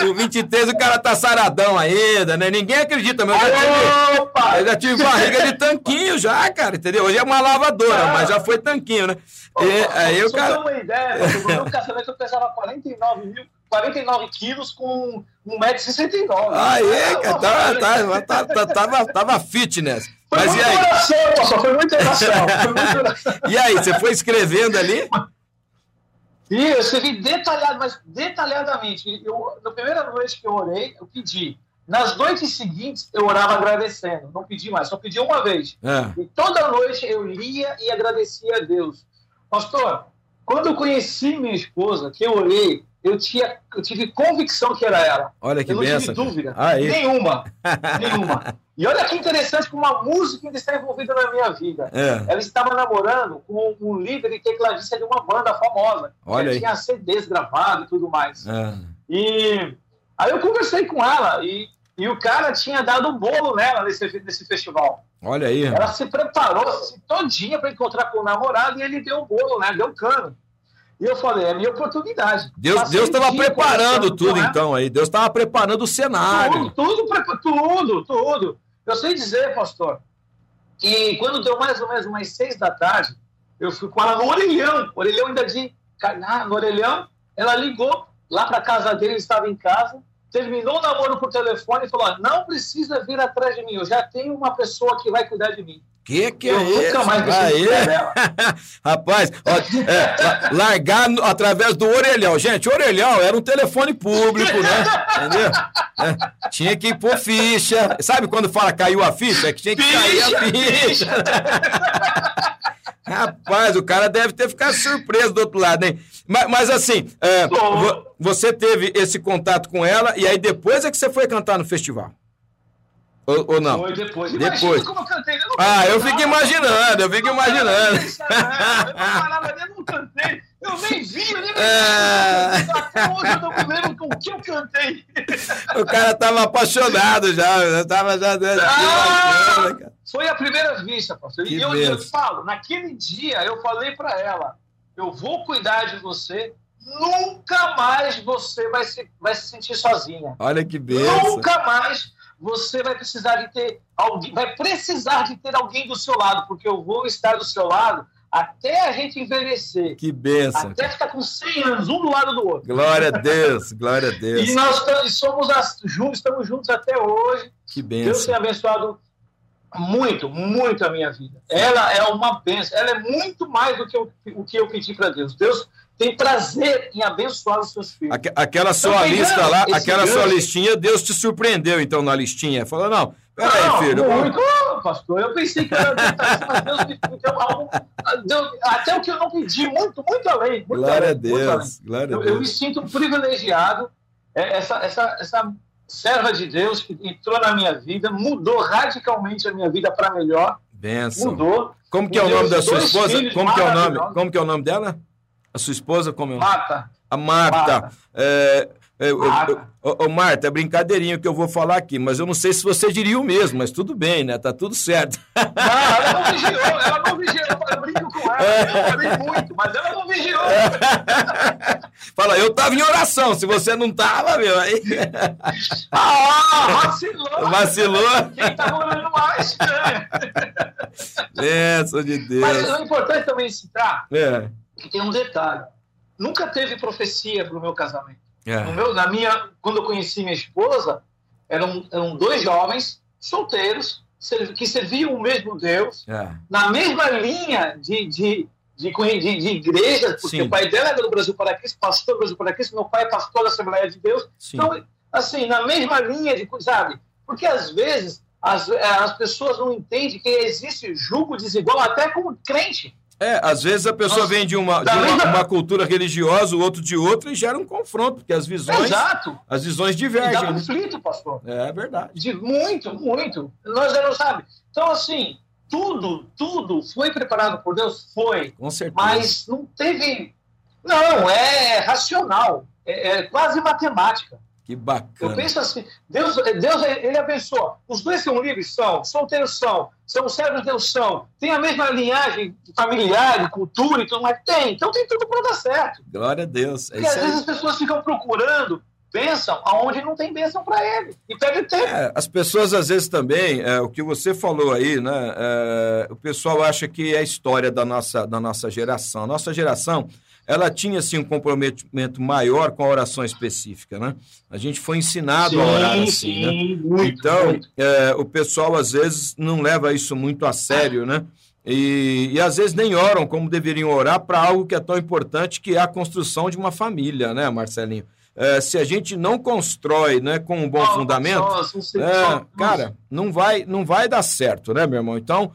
É, o 23 o cara tá saradão ainda, né? Ninguém acredita, mas eu já tive, Opa! eu já tive barriga de tanquinho já, cara, entendeu? Hoje é uma lavadora, Ah. mas já foi tanquinho, né? E, aí o cara. uma ideia, no meu casamento eu pesava 49 mil, 49 quilos com 1,69m. Aí, cara, tava, tava, tava, tava, tava, fitness. Foi Mas e aí? oração, pastor, foi muita oração. Foi muita oração. E aí, você foi escrevendo ali? E eu escrevi detalhado, mas detalhadamente. Eu, na primeira noite que eu orei, eu pedi. Nas noites seguintes, eu orava agradecendo. Não pedi mais, só pedi uma vez. É. E toda noite eu lia e agradecia a Deus. Pastor, quando eu conheci minha esposa, que eu orei, eu, tinha, eu tive convicção que era ela. Olha que eu não benção. tive dúvida. Aí. Nenhuma. Nenhuma. E olha que interessante como a música ainda está envolvida na minha vida. É. Ela estava namorando com um líder e tecladista de uma banda famosa. Olha aí. tinha CDs gravados e tudo mais. É. E aí eu conversei com ela e, e o cara tinha dado um bolo nela nesse, nesse festival. Olha aí. Ela se preparou todinha para encontrar com o namorado e ele deu o bolo, né? Deu cano. E eu falei, é minha oportunidade. Deus estava preparando tudo ela. então aí. Deus estava preparando o cenário. Tudo, tudo, tudo, tudo. Eu sei dizer, pastor, que quando deu mais ou menos umas seis da tarde, eu fui com ela no orelhão, orelhão ainda de. ah, No orelhão, ela ligou lá para casa dele, ele estava em casa, terminou o namoro por telefone e falou: "Ó, não precisa vir atrás de mim, eu já tenho uma pessoa que vai cuidar de mim. Que que eu é nunca isso? mais Aí, rapaz, ó, é, la- largar no- através do orelhão. Gente, orelhão era um telefone público, né? Entendeu? É, tinha que pôr ficha. Sabe quando fala caiu a ficha? É que tinha que cair a ficha. Rapaz, o cara deve ter ficado surpreso do outro lado, hein? Mas, mas assim, é, vo- você teve esse contato com ela e aí depois é que você foi cantar no festival? Ou, ou não? Foi depois. Depois. Como eu cantei. Eu não Ah, eu fico imaginando, eu fico imaginando. Eu não falava nem, não cantei. Eu nem vi, eu nem É. Até hoje eu não me lembro com o que eu cantei. O cara tava apaixonado já, já tava já Ah! Foi a primeira vista, pastor. E eu, eu falo, naquele dia eu falei para ela: eu vou cuidar de você, nunca mais você vai se, vai se sentir sozinha. Olha que benção. Nunca mais você vai precisar de ter alguém, vai precisar de ter alguém do seu lado, porque eu vou estar do seu lado até a gente envelhecer. Que benção. Até ficar com 100 anos, um do lado do outro. Glória a Deus, glória a Deus. E nós somos juntos, estamos juntos até hoje. Que Deus benção. tem abençoado muito, muito a minha vida. Ela é uma bênção. Ela é muito mais do que eu- o que eu pedi para Deus. Deus tem prazer em abençoar os seus filhos. Aque- Aquela sua pegando lista lá, aquela sua gancho. listinha, Deus te surpreendeu então na listinha. Falou, não, peraí, Não, filho. Muito, pastor. Eu pensei que era mas Deus me deu algo. deu- até o que eu não pedi, muito, muito além. Muito Glória a além, além. Deus, glória a Eu, eu me Deus. sinto privilegiado. É, Essa, essa, essa, serva de Deus que entrou na minha vida, mudou radicalmente a minha vida para melhor. Benção. Mudou. Como que é o Me nome da sua esposa? Como que é o nome? Como que é o nome dela? A sua esposa como é? Mata. A Marta. Marta. É, é, eu- Marta. eu- ô, Marta, é brincadeirinha que eu vou falar aqui, mas eu não sei se você diria o mesmo, mas tudo bem, né? Tá tudo certo. Não, ela não vigiou, ela não vigiou. Eu brinco com ela, eu falei muito, mas ela não vigiou. Fala, eu tava em oração, se você não tava, meu, aí Ah, vacilou. vacilou. Quem tá morando mais? né? Benção de Mas Deus. é importante também citar É, que tem um detalhe. Nunca teve profecia para o meu casamento. No é, meu, na minha, quando eu conheci minha esposa, eram, eram dois jovens solteiros que serviam o mesmo Deus, é. na mesma linha de, de, de, de, de igreja, porque Sim. o pai dela era do Brasil para Cristo, pastor do Brasil para Cristo, meu pai é pastor da Assembleia de Deus. Sim. Então, assim, na mesma linha de, sabe? Porque às vezes as, as pessoas não entendem que existe julgo desigual até com crente. É, às vezes a pessoa Nossa, vem de, uma, de uma, uma cultura religiosa, o outro de outra, e gera um confronto, porque as visões, Exato. as visões E dá divergem. né? conflito, pastor. É verdade. De muito, muito. Nós já não sabe. Então, assim, tudo, tudo foi preparado por Deus? Foi. Com certeza. Mas não teve. Não, é racional. É, é quase matemática. Que Eu bacana. penso assim, Deus, Deus ele abençoa. Os dois são livres? São. Solteiros são. São servos de Deus? São. Tem a mesma linhagem familiar, cultura e tudo mais? Tem. Então tem tudo para dar certo. Glória a Deus. É Porque às isso vezes aí. as pessoas ficam procurando bênção aonde não tem bênção para ele. E perde tempo. É, as pessoas às vezes também, é, o que você falou aí, né? é, o pessoal acha que é a história da nossa, da nossa geração. Nossa geração, ela tinha assim um comprometimento maior com a oração específica, né? A gente foi ensinado a orar assim, né? muito, Então, muito. é, o pessoal às vezes não leva isso muito a sério, né? E, e às vezes nem oram como deveriam orar para algo que é tão importante, que é a construção de uma família, né, Marcelinho? É, se a gente não constrói né, com um bom Só- fundamento, só- é, cara, não vai, não vai dar certo, né, meu irmão? Então,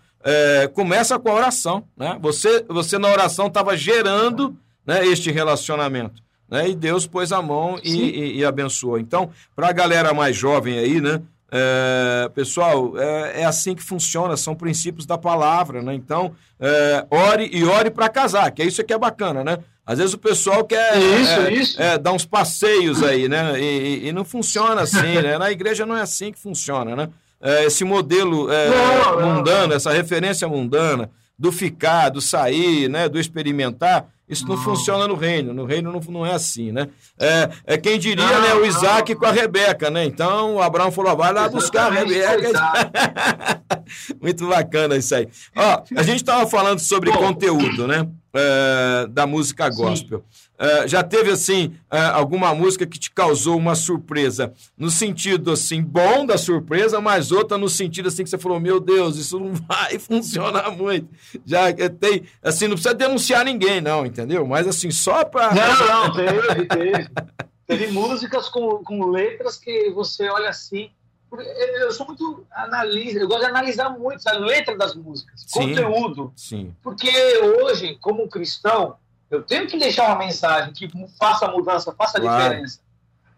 começa com a oração, né? Você, você na oração estava gerando né, este relacionamento, né? E Deus pôs a mão e, e- e abençoou. Então, para a galera mais jovem aí, né? é, pessoal, é, é assim que funciona, são princípios da palavra, né? Então, é, ore e ore para casar, que é isso que é bacana, né? Às vezes o pessoal quer Isso, é, isso. é, dar uns passeios aí, né? E, e- não funciona assim, né? Na igreja não é assim que funciona, né? É, esse modelo é, Não, não, mundano, essa referência mundana do ficar, do sair, né? Do experimentar, isso não, funciona no reino. No reino não, não é assim, né? É, é quem diria, Não, né? O não. Isaac com a Rebeca, né? Então o Abraão falou: vai lá buscar a Rebeca. Muito bacana isso aí. Ó, a gente estava falando sobre Bom. conteúdo, né? É, da música gospel. É, já teve, assim, é, alguma música que te causou uma surpresa? No sentido, assim, bom da surpresa, mas outra no sentido, assim, que você falou, meu Deus, isso não vai funcionar muito. Já tem, assim, não precisa denunciar ninguém, não, entendeu? Mas, assim, só para... Não, não, teve, teve. Teve músicas com, com letras que você olha assim. Eu sou muito analista, eu gosto de analisar muito a letra das músicas, Sim. conteúdo. Sim, Porque hoje, como cristão, eu tenho que deixar uma mensagem que faça a mudança, faça a Claro. diferença.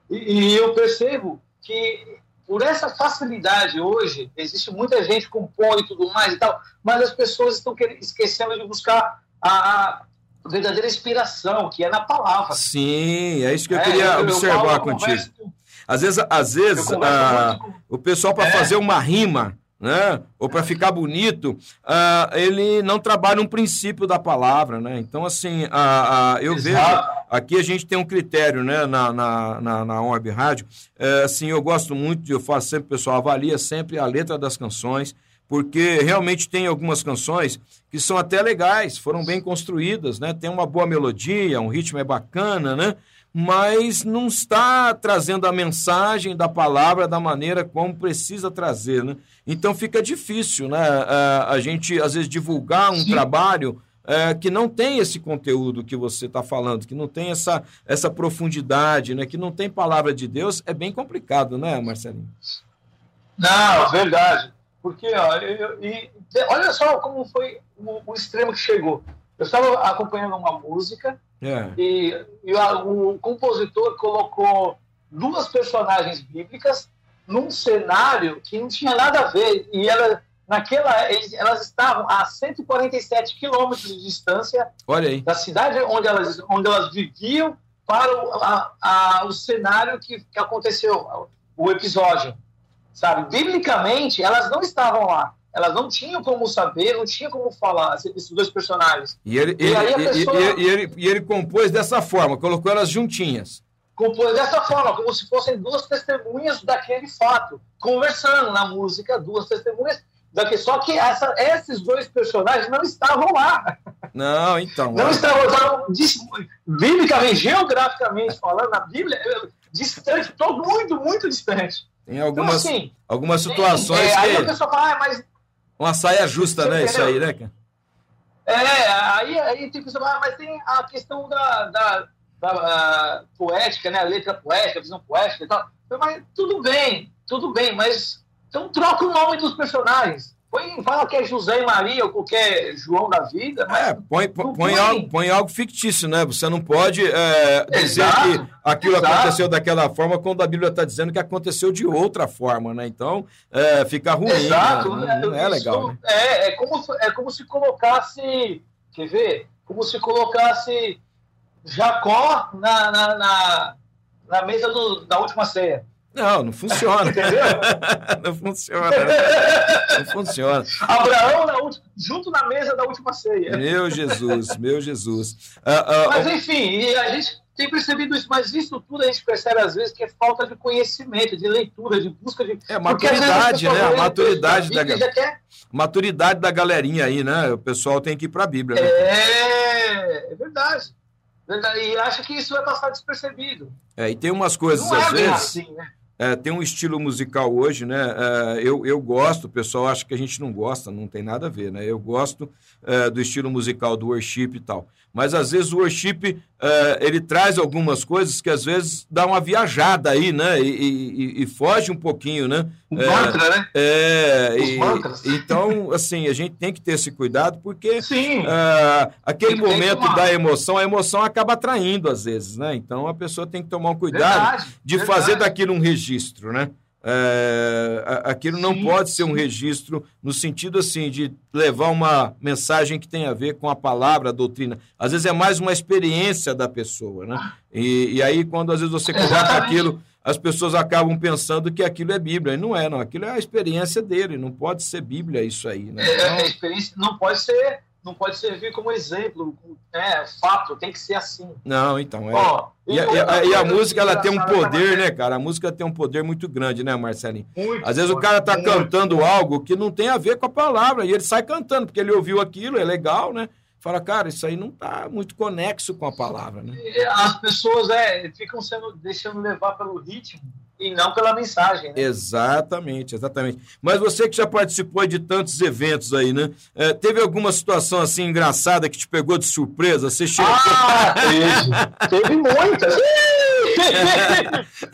E, e eu percebo que por essa facilidade hoje, existe muita gente que compõe e tudo mais e tal, mas as pessoas estão esquecendo de buscar a, a verdadeira inspiração, que é na palavra. sim, é isso que eu É, queria eu observar falo, eu contigo. converso com- Às vezes, às vezes converso ah, com- o pessoal para É. fazer uma rima, né, ou para ficar bonito, ah, ele não trabalha um princípio da palavra, né? Então, assim, ah, ah, eu vejo aqui a gente tem um critério, né, na na na, na Orb Rádio, é, assim, eu gosto muito, eu faço sempre, pessoal, avalia sempre a letra das canções, porque realmente tem algumas canções que são até legais, foram bem construídas, né? Tem uma boa melodia, um ritmo é bacana, né? Mas não está trazendo a mensagem da palavra da maneira como precisa trazer, né? Então fica difícil, né? A, a gente às vezes divulgar um Sim. trabalho é, que não tem esse conteúdo que você está falando, que não tem essa, essa profundidade, né? Que não tem palavra de Deus, é bem complicado, né, Marcelinho? Não, verdade. Porque, ó, eu- e, olha só como foi o, o extremo que chegou. Eu estava acompanhando uma música É. e, e a- o compositor colocou duas personagens bíblicas num cenário que não tinha nada a ver. E ela, naquela, elas estavam a 147 quilômetros de distância da cidade onde elas, onde elas viviam para o, a, a, o cenário que, que aconteceu, o episódio. Sabe? Biblicamente, elas não estavam lá elas não tinham como saber, não tinham como falar, esses dois personagens. E ele, e, ele, pessoa... e, e, ele, e ele compôs dessa forma, colocou elas juntinhas. Compôs dessa forma, como se fossem duas testemunhas daquele fato, conversando na música, duas testemunhas. Daqui, só que essa, esses dois personagens não estavam lá. Não, então. Não é. estavam, estavam biblicamente, geograficamente falando, na Bíblia, distante, todo muito, muito distante. Tem algumas, então, assim, algumas situações é, que... Aí a pessoa fala, ah, mas uma saia justa, né? Isso aí, né, cara? É, aí, aí tem que ah, mas tem a questão da, da, da poética, né? A letra poética, a visão poética e tal. Mas tudo bem, tudo bem, mas então troca o nome dos personagens. Põe, fala que é José e Maria ou qualquer João da vida. é, põe, põe, põe, algo, põe algo fictício, né? Você não pode é, dizer que aquilo exato. aconteceu daquela forma quando a Bíblia está dizendo que aconteceu de outra forma, né? Então, é, fica ruim. Né? Exato. Né? Não, não é legal. Né? É, é, como, é como se colocasse. Quer ver? Como se colocasse Jacó na, na, na, na mesa do, da última ceia. Não, não funciona. Entendeu? não funciona. Não funciona. Abraão na última, junto na mesa da última ceia. Meu Jesus, meu Jesus. Uh, uh, mas enfim, a gente tem percebido isso, mas isso tudo a gente percebe às vezes que é falta de conhecimento, de leitura, de busca de. É, maturidade, né? A maturidade da, quer... maturidade da galerinha aí, né? O pessoal tem que ir para a Bíblia. Né? É, é verdade. E acha que isso vai passar despercebido. É, e tem umas coisas, Não é às é vezes. Assim, né? É, tem um estilo musical hoje, né? É, eu, eu gosto, o pessoal acha que a gente não gosta, não tem nada a ver, né? Eu gosto é, do estilo musical do worship e tal. Mas às vezes o worship é, ele traz algumas coisas que às vezes dá uma viajada aí, né? E, e, e foge um pouquinho, né? O mantra, né? É, e, então, assim, a gente tem que ter esse cuidado, porque é, aquele momento da emoção, a emoção acaba atraindo às vezes, né? Então a pessoa tem que tomar um cuidado verdade, de verdade. fazer daquilo um registro, né? É, aquilo não Sim. pode ser um registro no sentido assim de levar uma mensagem que tem a ver com a palavra, a doutrina. Às vezes é mais uma experiência da pessoa, né? E, e aí quando às vezes você coloca Exatamente. aquilo, as pessoas acabam pensando que aquilo é Bíblia. E não é, não. Aquilo é a experiência dele. Não pode ser Bíblia isso aí, né? Então... É, a experiência não pode ser não pode servir como exemplo, é fato, tem que ser assim. Não, então, é. Ó, e, a, e a música, ela tem um poder, né, cara? A música tem um poder muito grande, né, Marcelinho? Muito Às vezes o cara tá muito. cantando algo que não tem a ver com a palavra, e ele sai cantando, porque ele ouviu aquilo, é legal, né? Fala, cara, isso aí não tá muito conexo com a palavra, né? As pessoas, é, ficam sendo, deixando levar pelo ritmo, e não pela mensagem. Né? Exatamente, exatamente. Mas você que já participou de tantos eventos aí, né? É, teve alguma situação assim engraçada que te pegou de surpresa? Você chegou. Ah, teve, teve muitas.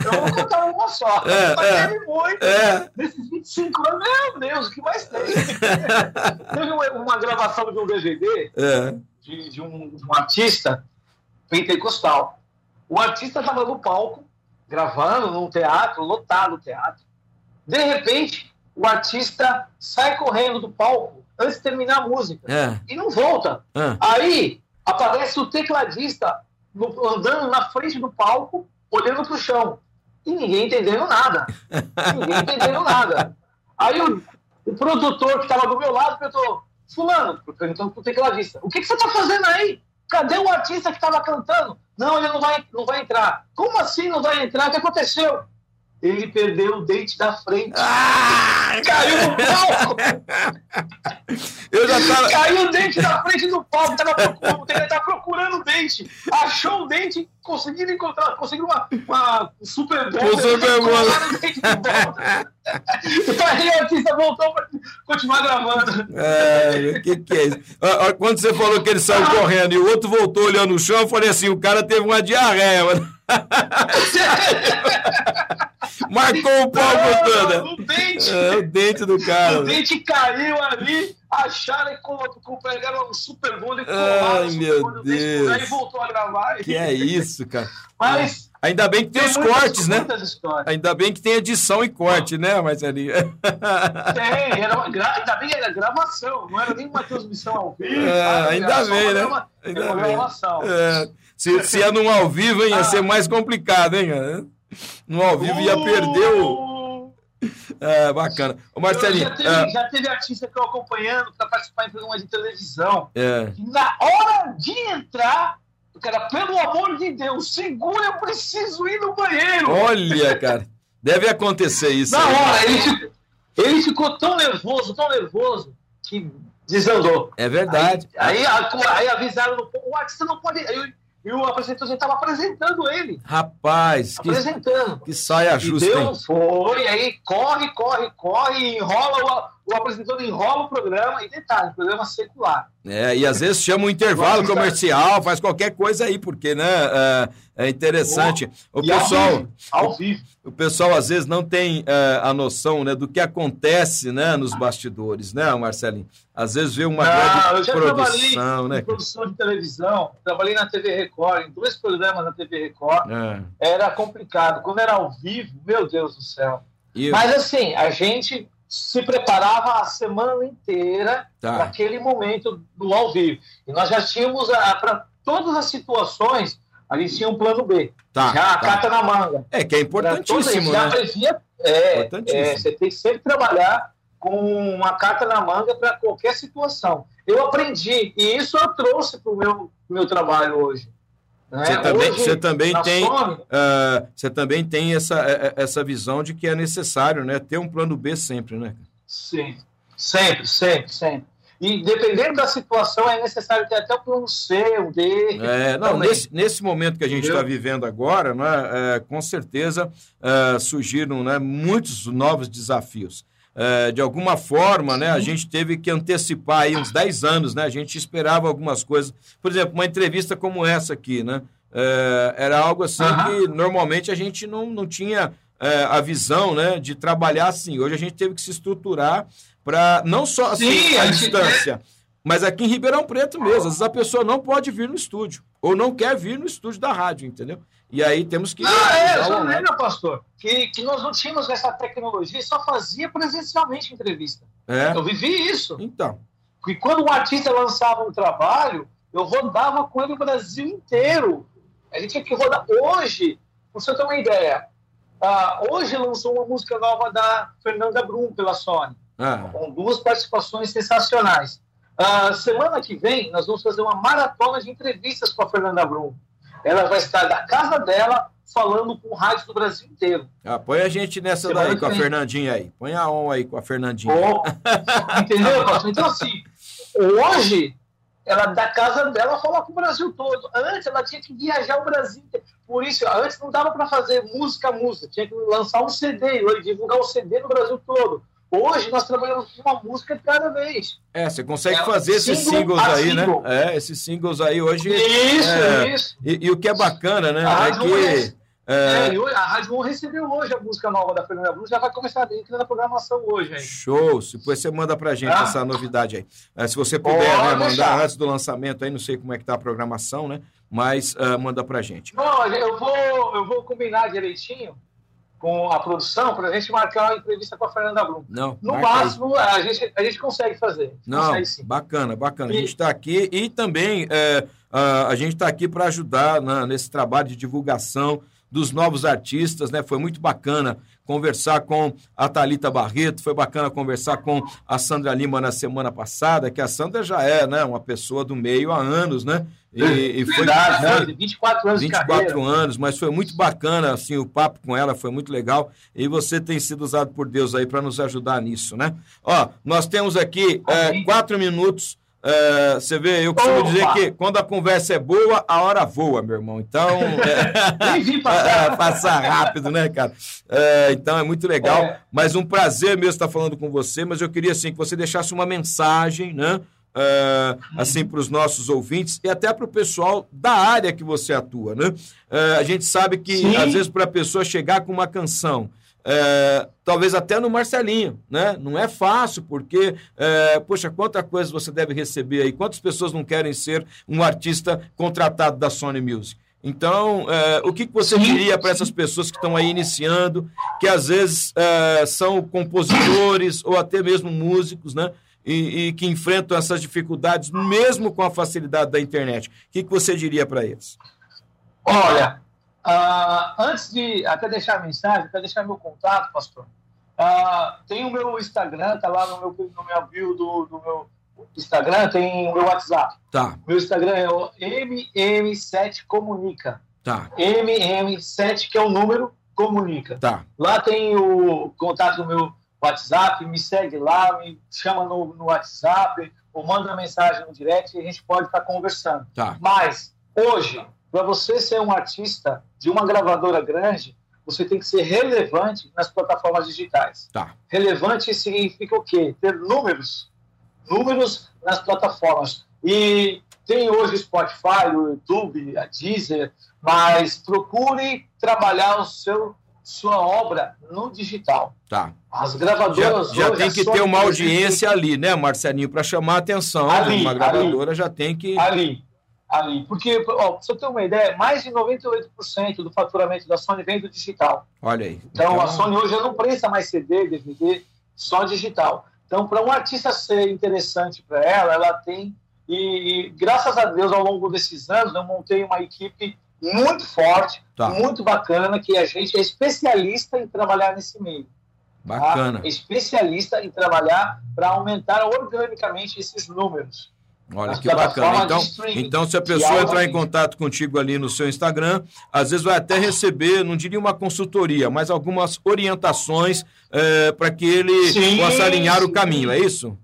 Eu vou contar uma só. É, mas é, teve muitas. É. Nesses 25 anos, meu Deus, o que mais tem? teve uma, uma, gravação de um DVD é. de, de, um, de um artista pentecostal. O artista estava no palco gravando num teatro, lotado o teatro. De repente, o artista sai correndo do palco antes de terminar a música é. e não volta. É. Aí aparece o tecladista andando na frente do palco, olhando para o chão. E ninguém entendendo nada. ninguém entendendo nada. Aí o, o produtor que estava do meu lado perguntou: Fulano, perguntando para o tecladista, o que, que você está fazendo aí? Cadê o artista que estava cantando? Não, ele não vai, não vai entrar. Como assim não vai entrar? O que aconteceu? Ele perdeu o dente da frente. Ah, caiu no palco! Eu já tava... Caiu o dente da frente do palco. Tava procurando, ele tá procurando o dente. Achou o dente, conseguiu encontrar, conseguiu uma, uma super bola. O super bola. Então aí o artista voltou para continuar gravando. É, o que, que é isso? Quando você falou que ele saiu ah. correndo e o outro voltou olhando no chão, eu falei assim: o cara teve uma diarreia. Mano. Marcou o palco toda. O dente. É, o dente do cara. O dente caiu ali, acharam e com, pegaram um super bom e Ai, meu Deus. Aí voltou a gravar. Que é isso, cara. Mas Ainda bem que tem, Tem os muitas- cortes, né? muitas histórias. Ainda bem que tem edição e corte, né, Marcelinho? Tem, era uma gra... ainda bem que era gravação, não era nem uma transmissão ao vivo. É, sabe? ainda bem, uma né? grava- Ainda uma bem. gravação. É, se, se é num ao vivo, hein, ia Ah. ser mais complicado, hein, cara? No ao vivo ia perder o. É, bacana. Ô, Marcelinho, já, teve, é, já teve artista que eu acompanhando para participar em programa de televisão. é, na hora de entrar, cara, pelo amor de Deus, segura, eu preciso ir no banheiro. olha, cara, deve acontecer isso. Na aí. hora, ele, ficou- ele ficou tão nervoso, tão nervoso, que desandou. É verdade. Aí, aí, aí avisaram, no, o artista não pode. Aí, e o apresentador estava apresentando ele. Rapaz, que, Apresentando. que saia E justa, hein? deu, foi, aí corre, corre, corre, enrola, o, o apresentador enrola o programa, e detalhe, programa secular. É, e às vezes chama um intervalo comercial, faz qualquer coisa aí, porque, né, é, é interessante. O E ao pessoal, vivo, ao vivo. o pessoal às vezes não tem é, a noção, né, do que acontece, né, nos bastidores, né, Marcelinho? Às vezes vê uma Ah, eu grande já produção, né? em produção de televisão, trabalhei na TV Record, em dois programas na TV Record, É. era complicado. Quando era ao vivo, meu Deus do céu. E, Mas assim, a gente se preparava a semana inteira Tá. para aquele momento do ao vivo. E nós já tínhamos, para todas as situações, a gente tinha um plano B. tá, já a tá. carta na manga. É, que é importantíssimo, já né? previa, é, Importantíssimo. é, você tem que sempre trabalhar com uma carta na manga para qualquer situação. Eu aprendi, e isso eu trouxe para o meu, pro meu trabalho hoje. Né? Você também, Hoje, você também tem, ah, você também tem essa, eh, essa visão de que é necessário, né, ter um plano B sempre, né? Sim, sempre, sempre, sempre. E dependendo da situação, é necessário ter até o plano C, o D. É, não, nesse, nesse momento que a gente está vivendo agora, né, é, com certeza é, surgiram né, muitos novos desafios. É, de alguma forma, né, a gente teve que antecipar aí uns 10 anos, né? A gente esperava algumas coisas. Por exemplo, uma entrevista como essa aqui, né? É, era algo assim Aham. que normalmente a gente não, não tinha é, a visão né, de trabalhar assim. Hoje a gente teve que se estruturar para não só assim, Sim, a distância, mas aqui em Ribeirão Preto mesmo. Às vezes a pessoa não pode vir no estúdio, ou não quer vir no estúdio da rádio, entendeu? E aí temos que. Ah, é, só uma- lembra, pastor, que, que nós não tínhamos essa tecnologia e só fazia presencialmente entrevista. É, Eu vivi isso. então. E quando um artista lançava um trabalho, eu rodava com ele o Brasil inteiro. A gente tinha que rodar. Hoje, para você ter uma ideia, ah, hoje lançou uma música nova da Fernanda Brum pela Sony, Ah, com duas participações sensacionais. Ah, semana que vem, nós vamos fazer uma maratona de entrevistas com a Fernanda Brum. Ela vai estar da casa dela falando com rádios do Brasil inteiro. ah, põe a gente nessa Semana daí com a. Fernandinha aí. Põe a on aí com a Fernandinha. Pô, entendeu, pastor? Então, assim, hoje, ela da casa dela fala com o Brasil todo. Antes, ela tinha que viajar o Brasil inteiro. Por isso, antes não dava para fazer música a música. Tinha que lançar um CD e divulgar o CD no Brasil todo. Hoje, nós trabalhamos com uma música cada vez. É, você consegue É, fazer esses single singles a aí, single. né? É, esses singles aí hoje. Isso, é, isso. E, e o que é bacana, né? A É que. É, É, a Rádio 1 recebeu hoje a música nova da Fernanda Brum, já vai começar dentro da programação hoje. Aí. Show! Depois você manda pra gente Ah. essa novidade aí. É, se você puder, né, mandar deixar. antes do lançamento aí, não sei como é que tá a programação, né? Mas ah, manda pra gente. Não, eu vou, eu vou combinar direitinho com a produção para a gente marcar uma entrevista com a Fernanda Brum. Não, No aí. máximo, a gente, a gente consegue fazer. Não, Consegue sim. bacana, bacana. A E- gente está aqui e também é, a, a gente está aqui para ajudar na- nesse trabalho de divulgação dos novos artistas, né? Foi muito bacana conversar com a Talita Barreto, foi bacana conversar com a Sandra Lima na semana passada, que a Sandra já é, né, uma pessoa do meio há anos, né? E, e foi, Verdade, foi- né? 24 anos de 24 carreira. anos, mas foi muito bacana, assim, o papo com ela foi muito legal e você tem sido usado por Deus aí para nos ajudar nisso, né? Ó, nós temos aqui é, quatro minutos. É, você vê, eu costumo Opa! dizer que quando a conversa é boa, a hora voa, meu irmão. Então, é, vi é, passar. passar rápido, né, cara? É, então é muito legal. É. Mas um prazer mesmo estar falando com você. Mas eu queria assim que você deixasse uma mensagem, né? é, assim para os nossos ouvintes e até para o pessoal da área que você atua, né? É, a gente sabe que Sim. às vezes para a pessoa chegar com uma canção é, talvez até no Marcelinho, né? Não é fácil, porque, é, poxa, quanta coisa você deve receber aí, quantas pessoas não querem ser um artista contratado da Sony Music? Então, é, o que, que você diria para essas pessoas que estão aí iniciando, que às vezes é, são compositores ou até mesmo músicos, né? E, e, que enfrentam essas dificuldades, mesmo com a facilidade da internet. O que, que você diria para eles? Olha, uh, antes de até deixar a mensagem, até deixar meu contato, pastor, uh, tem o meu Instagram, tá lá no meu, no meu bio do, do meu Instagram, tem o meu WhatsApp. Tá. Meu Instagram é o MM7 Comunica. Tá. MM7, que é o número, comunica. Tá. Lá tem o contato do meu WhatsApp, me segue lá, me chama no, no WhatsApp, ou manda mensagem no direct e a gente pode estar conversando. Tá. Mas, hoje, para você ser um artista de uma gravadora grande, você tem que ser relevante nas plataformas digitais. Tá. Relevante significa o quê? Ter números. Números nas plataformas. E tem hoje o Spotify, o YouTube, a Deezer, mas procure trabalhar o seu sua obra no digital. Tá. As gravadoras já, já tem que ter uma audiência ali, né, Marcelinho, para chamar a atenção. Ali, uma gravadora ali, já tem que ali, ali, porque ó, pra você ter uma ideia, mais de 98% do faturamento da Sony vem do digital. Olha aí. Então, então... a Sony hoje não presta mais CD, DVD, só digital. Então, para um artista ser interessante para ela, ela tem e, e, graças a Deus ao longo desses anos eu montei uma equipe muito forte, tá. muito bacana, que a gente é especialista em trabalhar nesse meio. Bacana. Tá? Especialista em trabalhar para aumentar organicamente esses números. Olha que bacana. Então, então, se a pessoa entrar em contato contigo ali no seu Instagram, às vezes vai até receber, não diria uma consultoria, mas algumas orientações é, para que ele sim, possa alinhar sim. o caminho, é isso?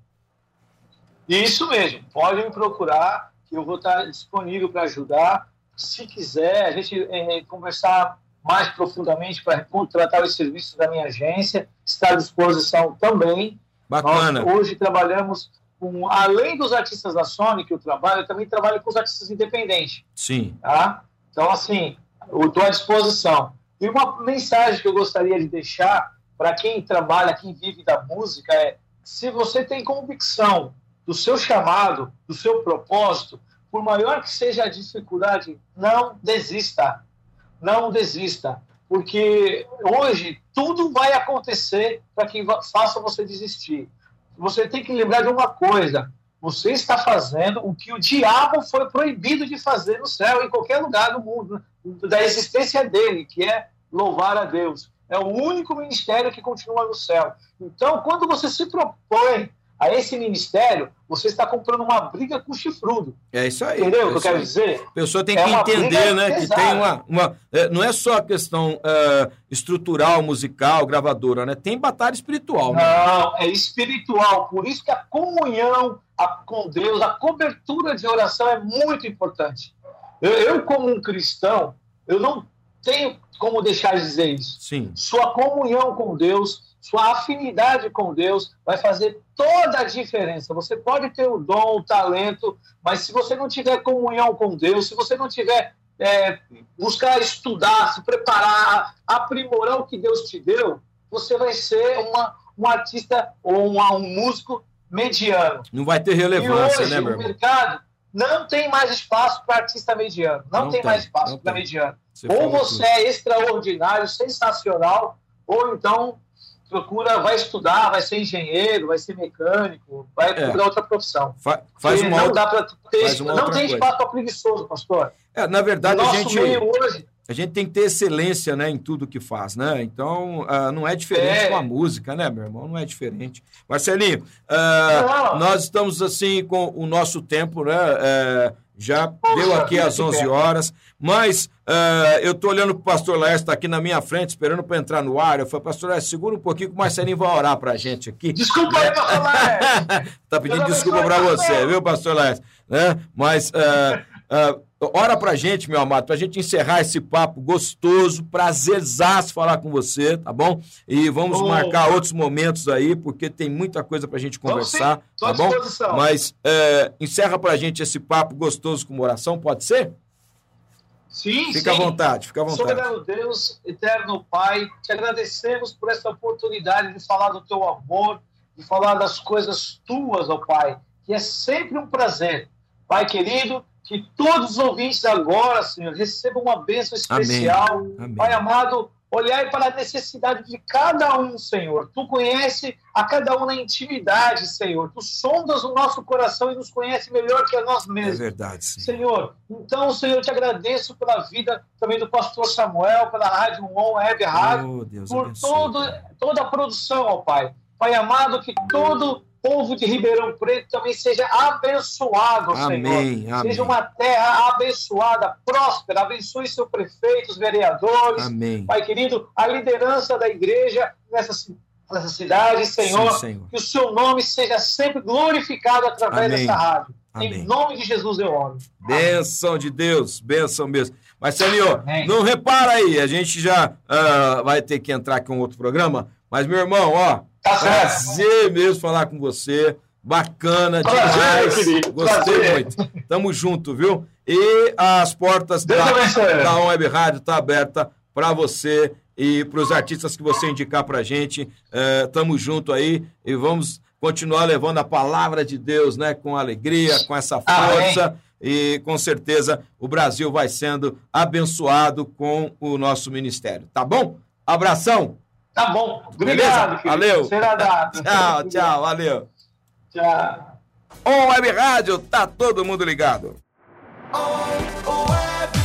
Isso mesmo. Pode me procurar, que eu vou estar disponível para ajudar se quiser, a gente é, conversar mais profundamente para contratar os serviços da minha agência, está à disposição também. Bacana. Nós hoje trabalhamos com, além dos artistas da Sony que eu trabalho, eu também trabalho com os artistas independentes. Sim. Tá? Então, assim, eu estou à disposição. E uma mensagem que eu gostaria de deixar para quem trabalha, quem vive da música é: se você tem convicção do seu chamado, do seu propósito, por maior que seja a dificuldade, não desista. Não desista. Porque hoje tudo vai acontecer para que faça você desistir. Você tem que lembrar de uma coisa: você está fazendo o que o diabo foi proibido de fazer no céu, em qualquer lugar do mundo, da existência dele, que é louvar a Deus. É o único ministério que continua no céu. Então, quando você se propõe a esse ministério, você está comprando uma briga com chifrudo. É isso aí. Entendeu o que eu quero dizer? A pessoa tem é que entender, né? Pesada. Que tem uma. uma é, não é só a questão uh, estrutural, musical, gravadora, né? Tem batalha espiritual. Né? Não, é espiritual. Por isso que a comunhão a, com Deus, a cobertura de oração é muito importante. Eu, eu, como um cristão, eu não tenho como deixar de dizer isso. Sim. Sua comunhão com Deus sua afinidade com Deus vai fazer toda a diferença. Você pode ter o dom, o talento, mas se você não tiver comunhão com Deus, se você não tiver é, buscar estudar, se preparar, aprimorar o que Deus te deu, você vai ser uma, um artista ou uma, um músico mediano. Não vai ter relevância, hoje, né, meu irmão? mercado não tem mais espaço para artista mediano. Não, não tem, tem, mais espaço para mediano. Você ou você tudo. é extraordinário, sensacional, ou então procura, vai estudar, vai ser engenheiro, vai ser mecânico, vai é. procurar outra profissão. Fa faz uma não outra, dá para ter, não tem espaço para preguiçoso, pastor. É, na verdade, a gente hoje, a gente tem que ter excelência, né, em tudo que faz, né? Então, uh, não é diferente é. com a música, né, meu irmão? Não é diferente. Marcelinho, uh, nós estamos assim com o nosso tempo, né? Uh, já deu aqui às 11 horas, mas uh, eu estou olhando para o pastor Laércio, está aqui na minha frente, esperando para entrar no ar. Eu falei, pastor Laércio, segura um pouquinho que o Marcelinho vai orar para a gente aqui. Desculpa aí, pastor Laércio. Está pedindo desculpa para você, viu, pastor Laércio? Né? Mas uh, uh, ora para a gente, meu amado, para a gente encerrar esse papo gostoso, prazerzaço falar com você, tá bom? E vamos oh. marcar outros momentos aí, porque tem muita coisa para a gente conversar, tá bom? Mas uh, encerra para a gente esse papo gostoso com oração, pode ser? Sim, fica sim. à vontade, fica à vontade. Soberano Deus, eterno Pai, te agradecemos por essa oportunidade de falar do teu amor, de falar das coisas tuas, ó Pai, que é sempre um prazer. Pai querido, Que todos os ouvintes agora, Senhor, recebam uma bênção especial. Amém. Pai amado, olhai para a necessidade de cada um, Senhor. Tu conhece a cada um na intimidade, Senhor. Tu sondas o nosso coração e nos conhece melhor que a nós É mesmos. verdade, sim. Senhor, então, Senhor, eu te agradeço pela vida também do pastor Samuel, pela Rádio On, Web Rádio, Oh, Deus por abençoe. todo, toda a produção, ó Pai. Pai amado, que todo povo de Ribeirão Preto também seja abençoado, Senhor. Amém, amém. Seja uma terra abençoada, próspera. Abençoe seu prefeito, os vereadores. Amém. Pai querido, a liderança da igreja nessa, nessa cidade, Senhor. Sim, Senhor. Que o seu nome seja sempre glorificado através Amém. dessa rádio. Amém. Em nome de Jesus eu oro. Benção de Deus, benção mesmo. Mas, Senhor, Amém. não repara aí, a gente já ah, vai ter que entrar com outro programa, mas, meu irmão, ó, Tá prazer mesmo falar com você, bacana Prazer, demais, gostei prazer. muito. Tamo junto, viu? E as portas Deus da, da Web Rádio tá aberta para você e para os artistas que você indicar pra gente. Eh, tamo junto aí e vamos continuar levando a palavra de Deus, né, com alegria, com essa força e com certeza o Brasil vai sendo abençoado com o nosso ministério, tá bom? Abração. Tá bom. Obrigado. Valeu. Será dado. Tchau, tchau, valeu. Tchau. On Web Rádio, tá todo mundo ligado. On, oh,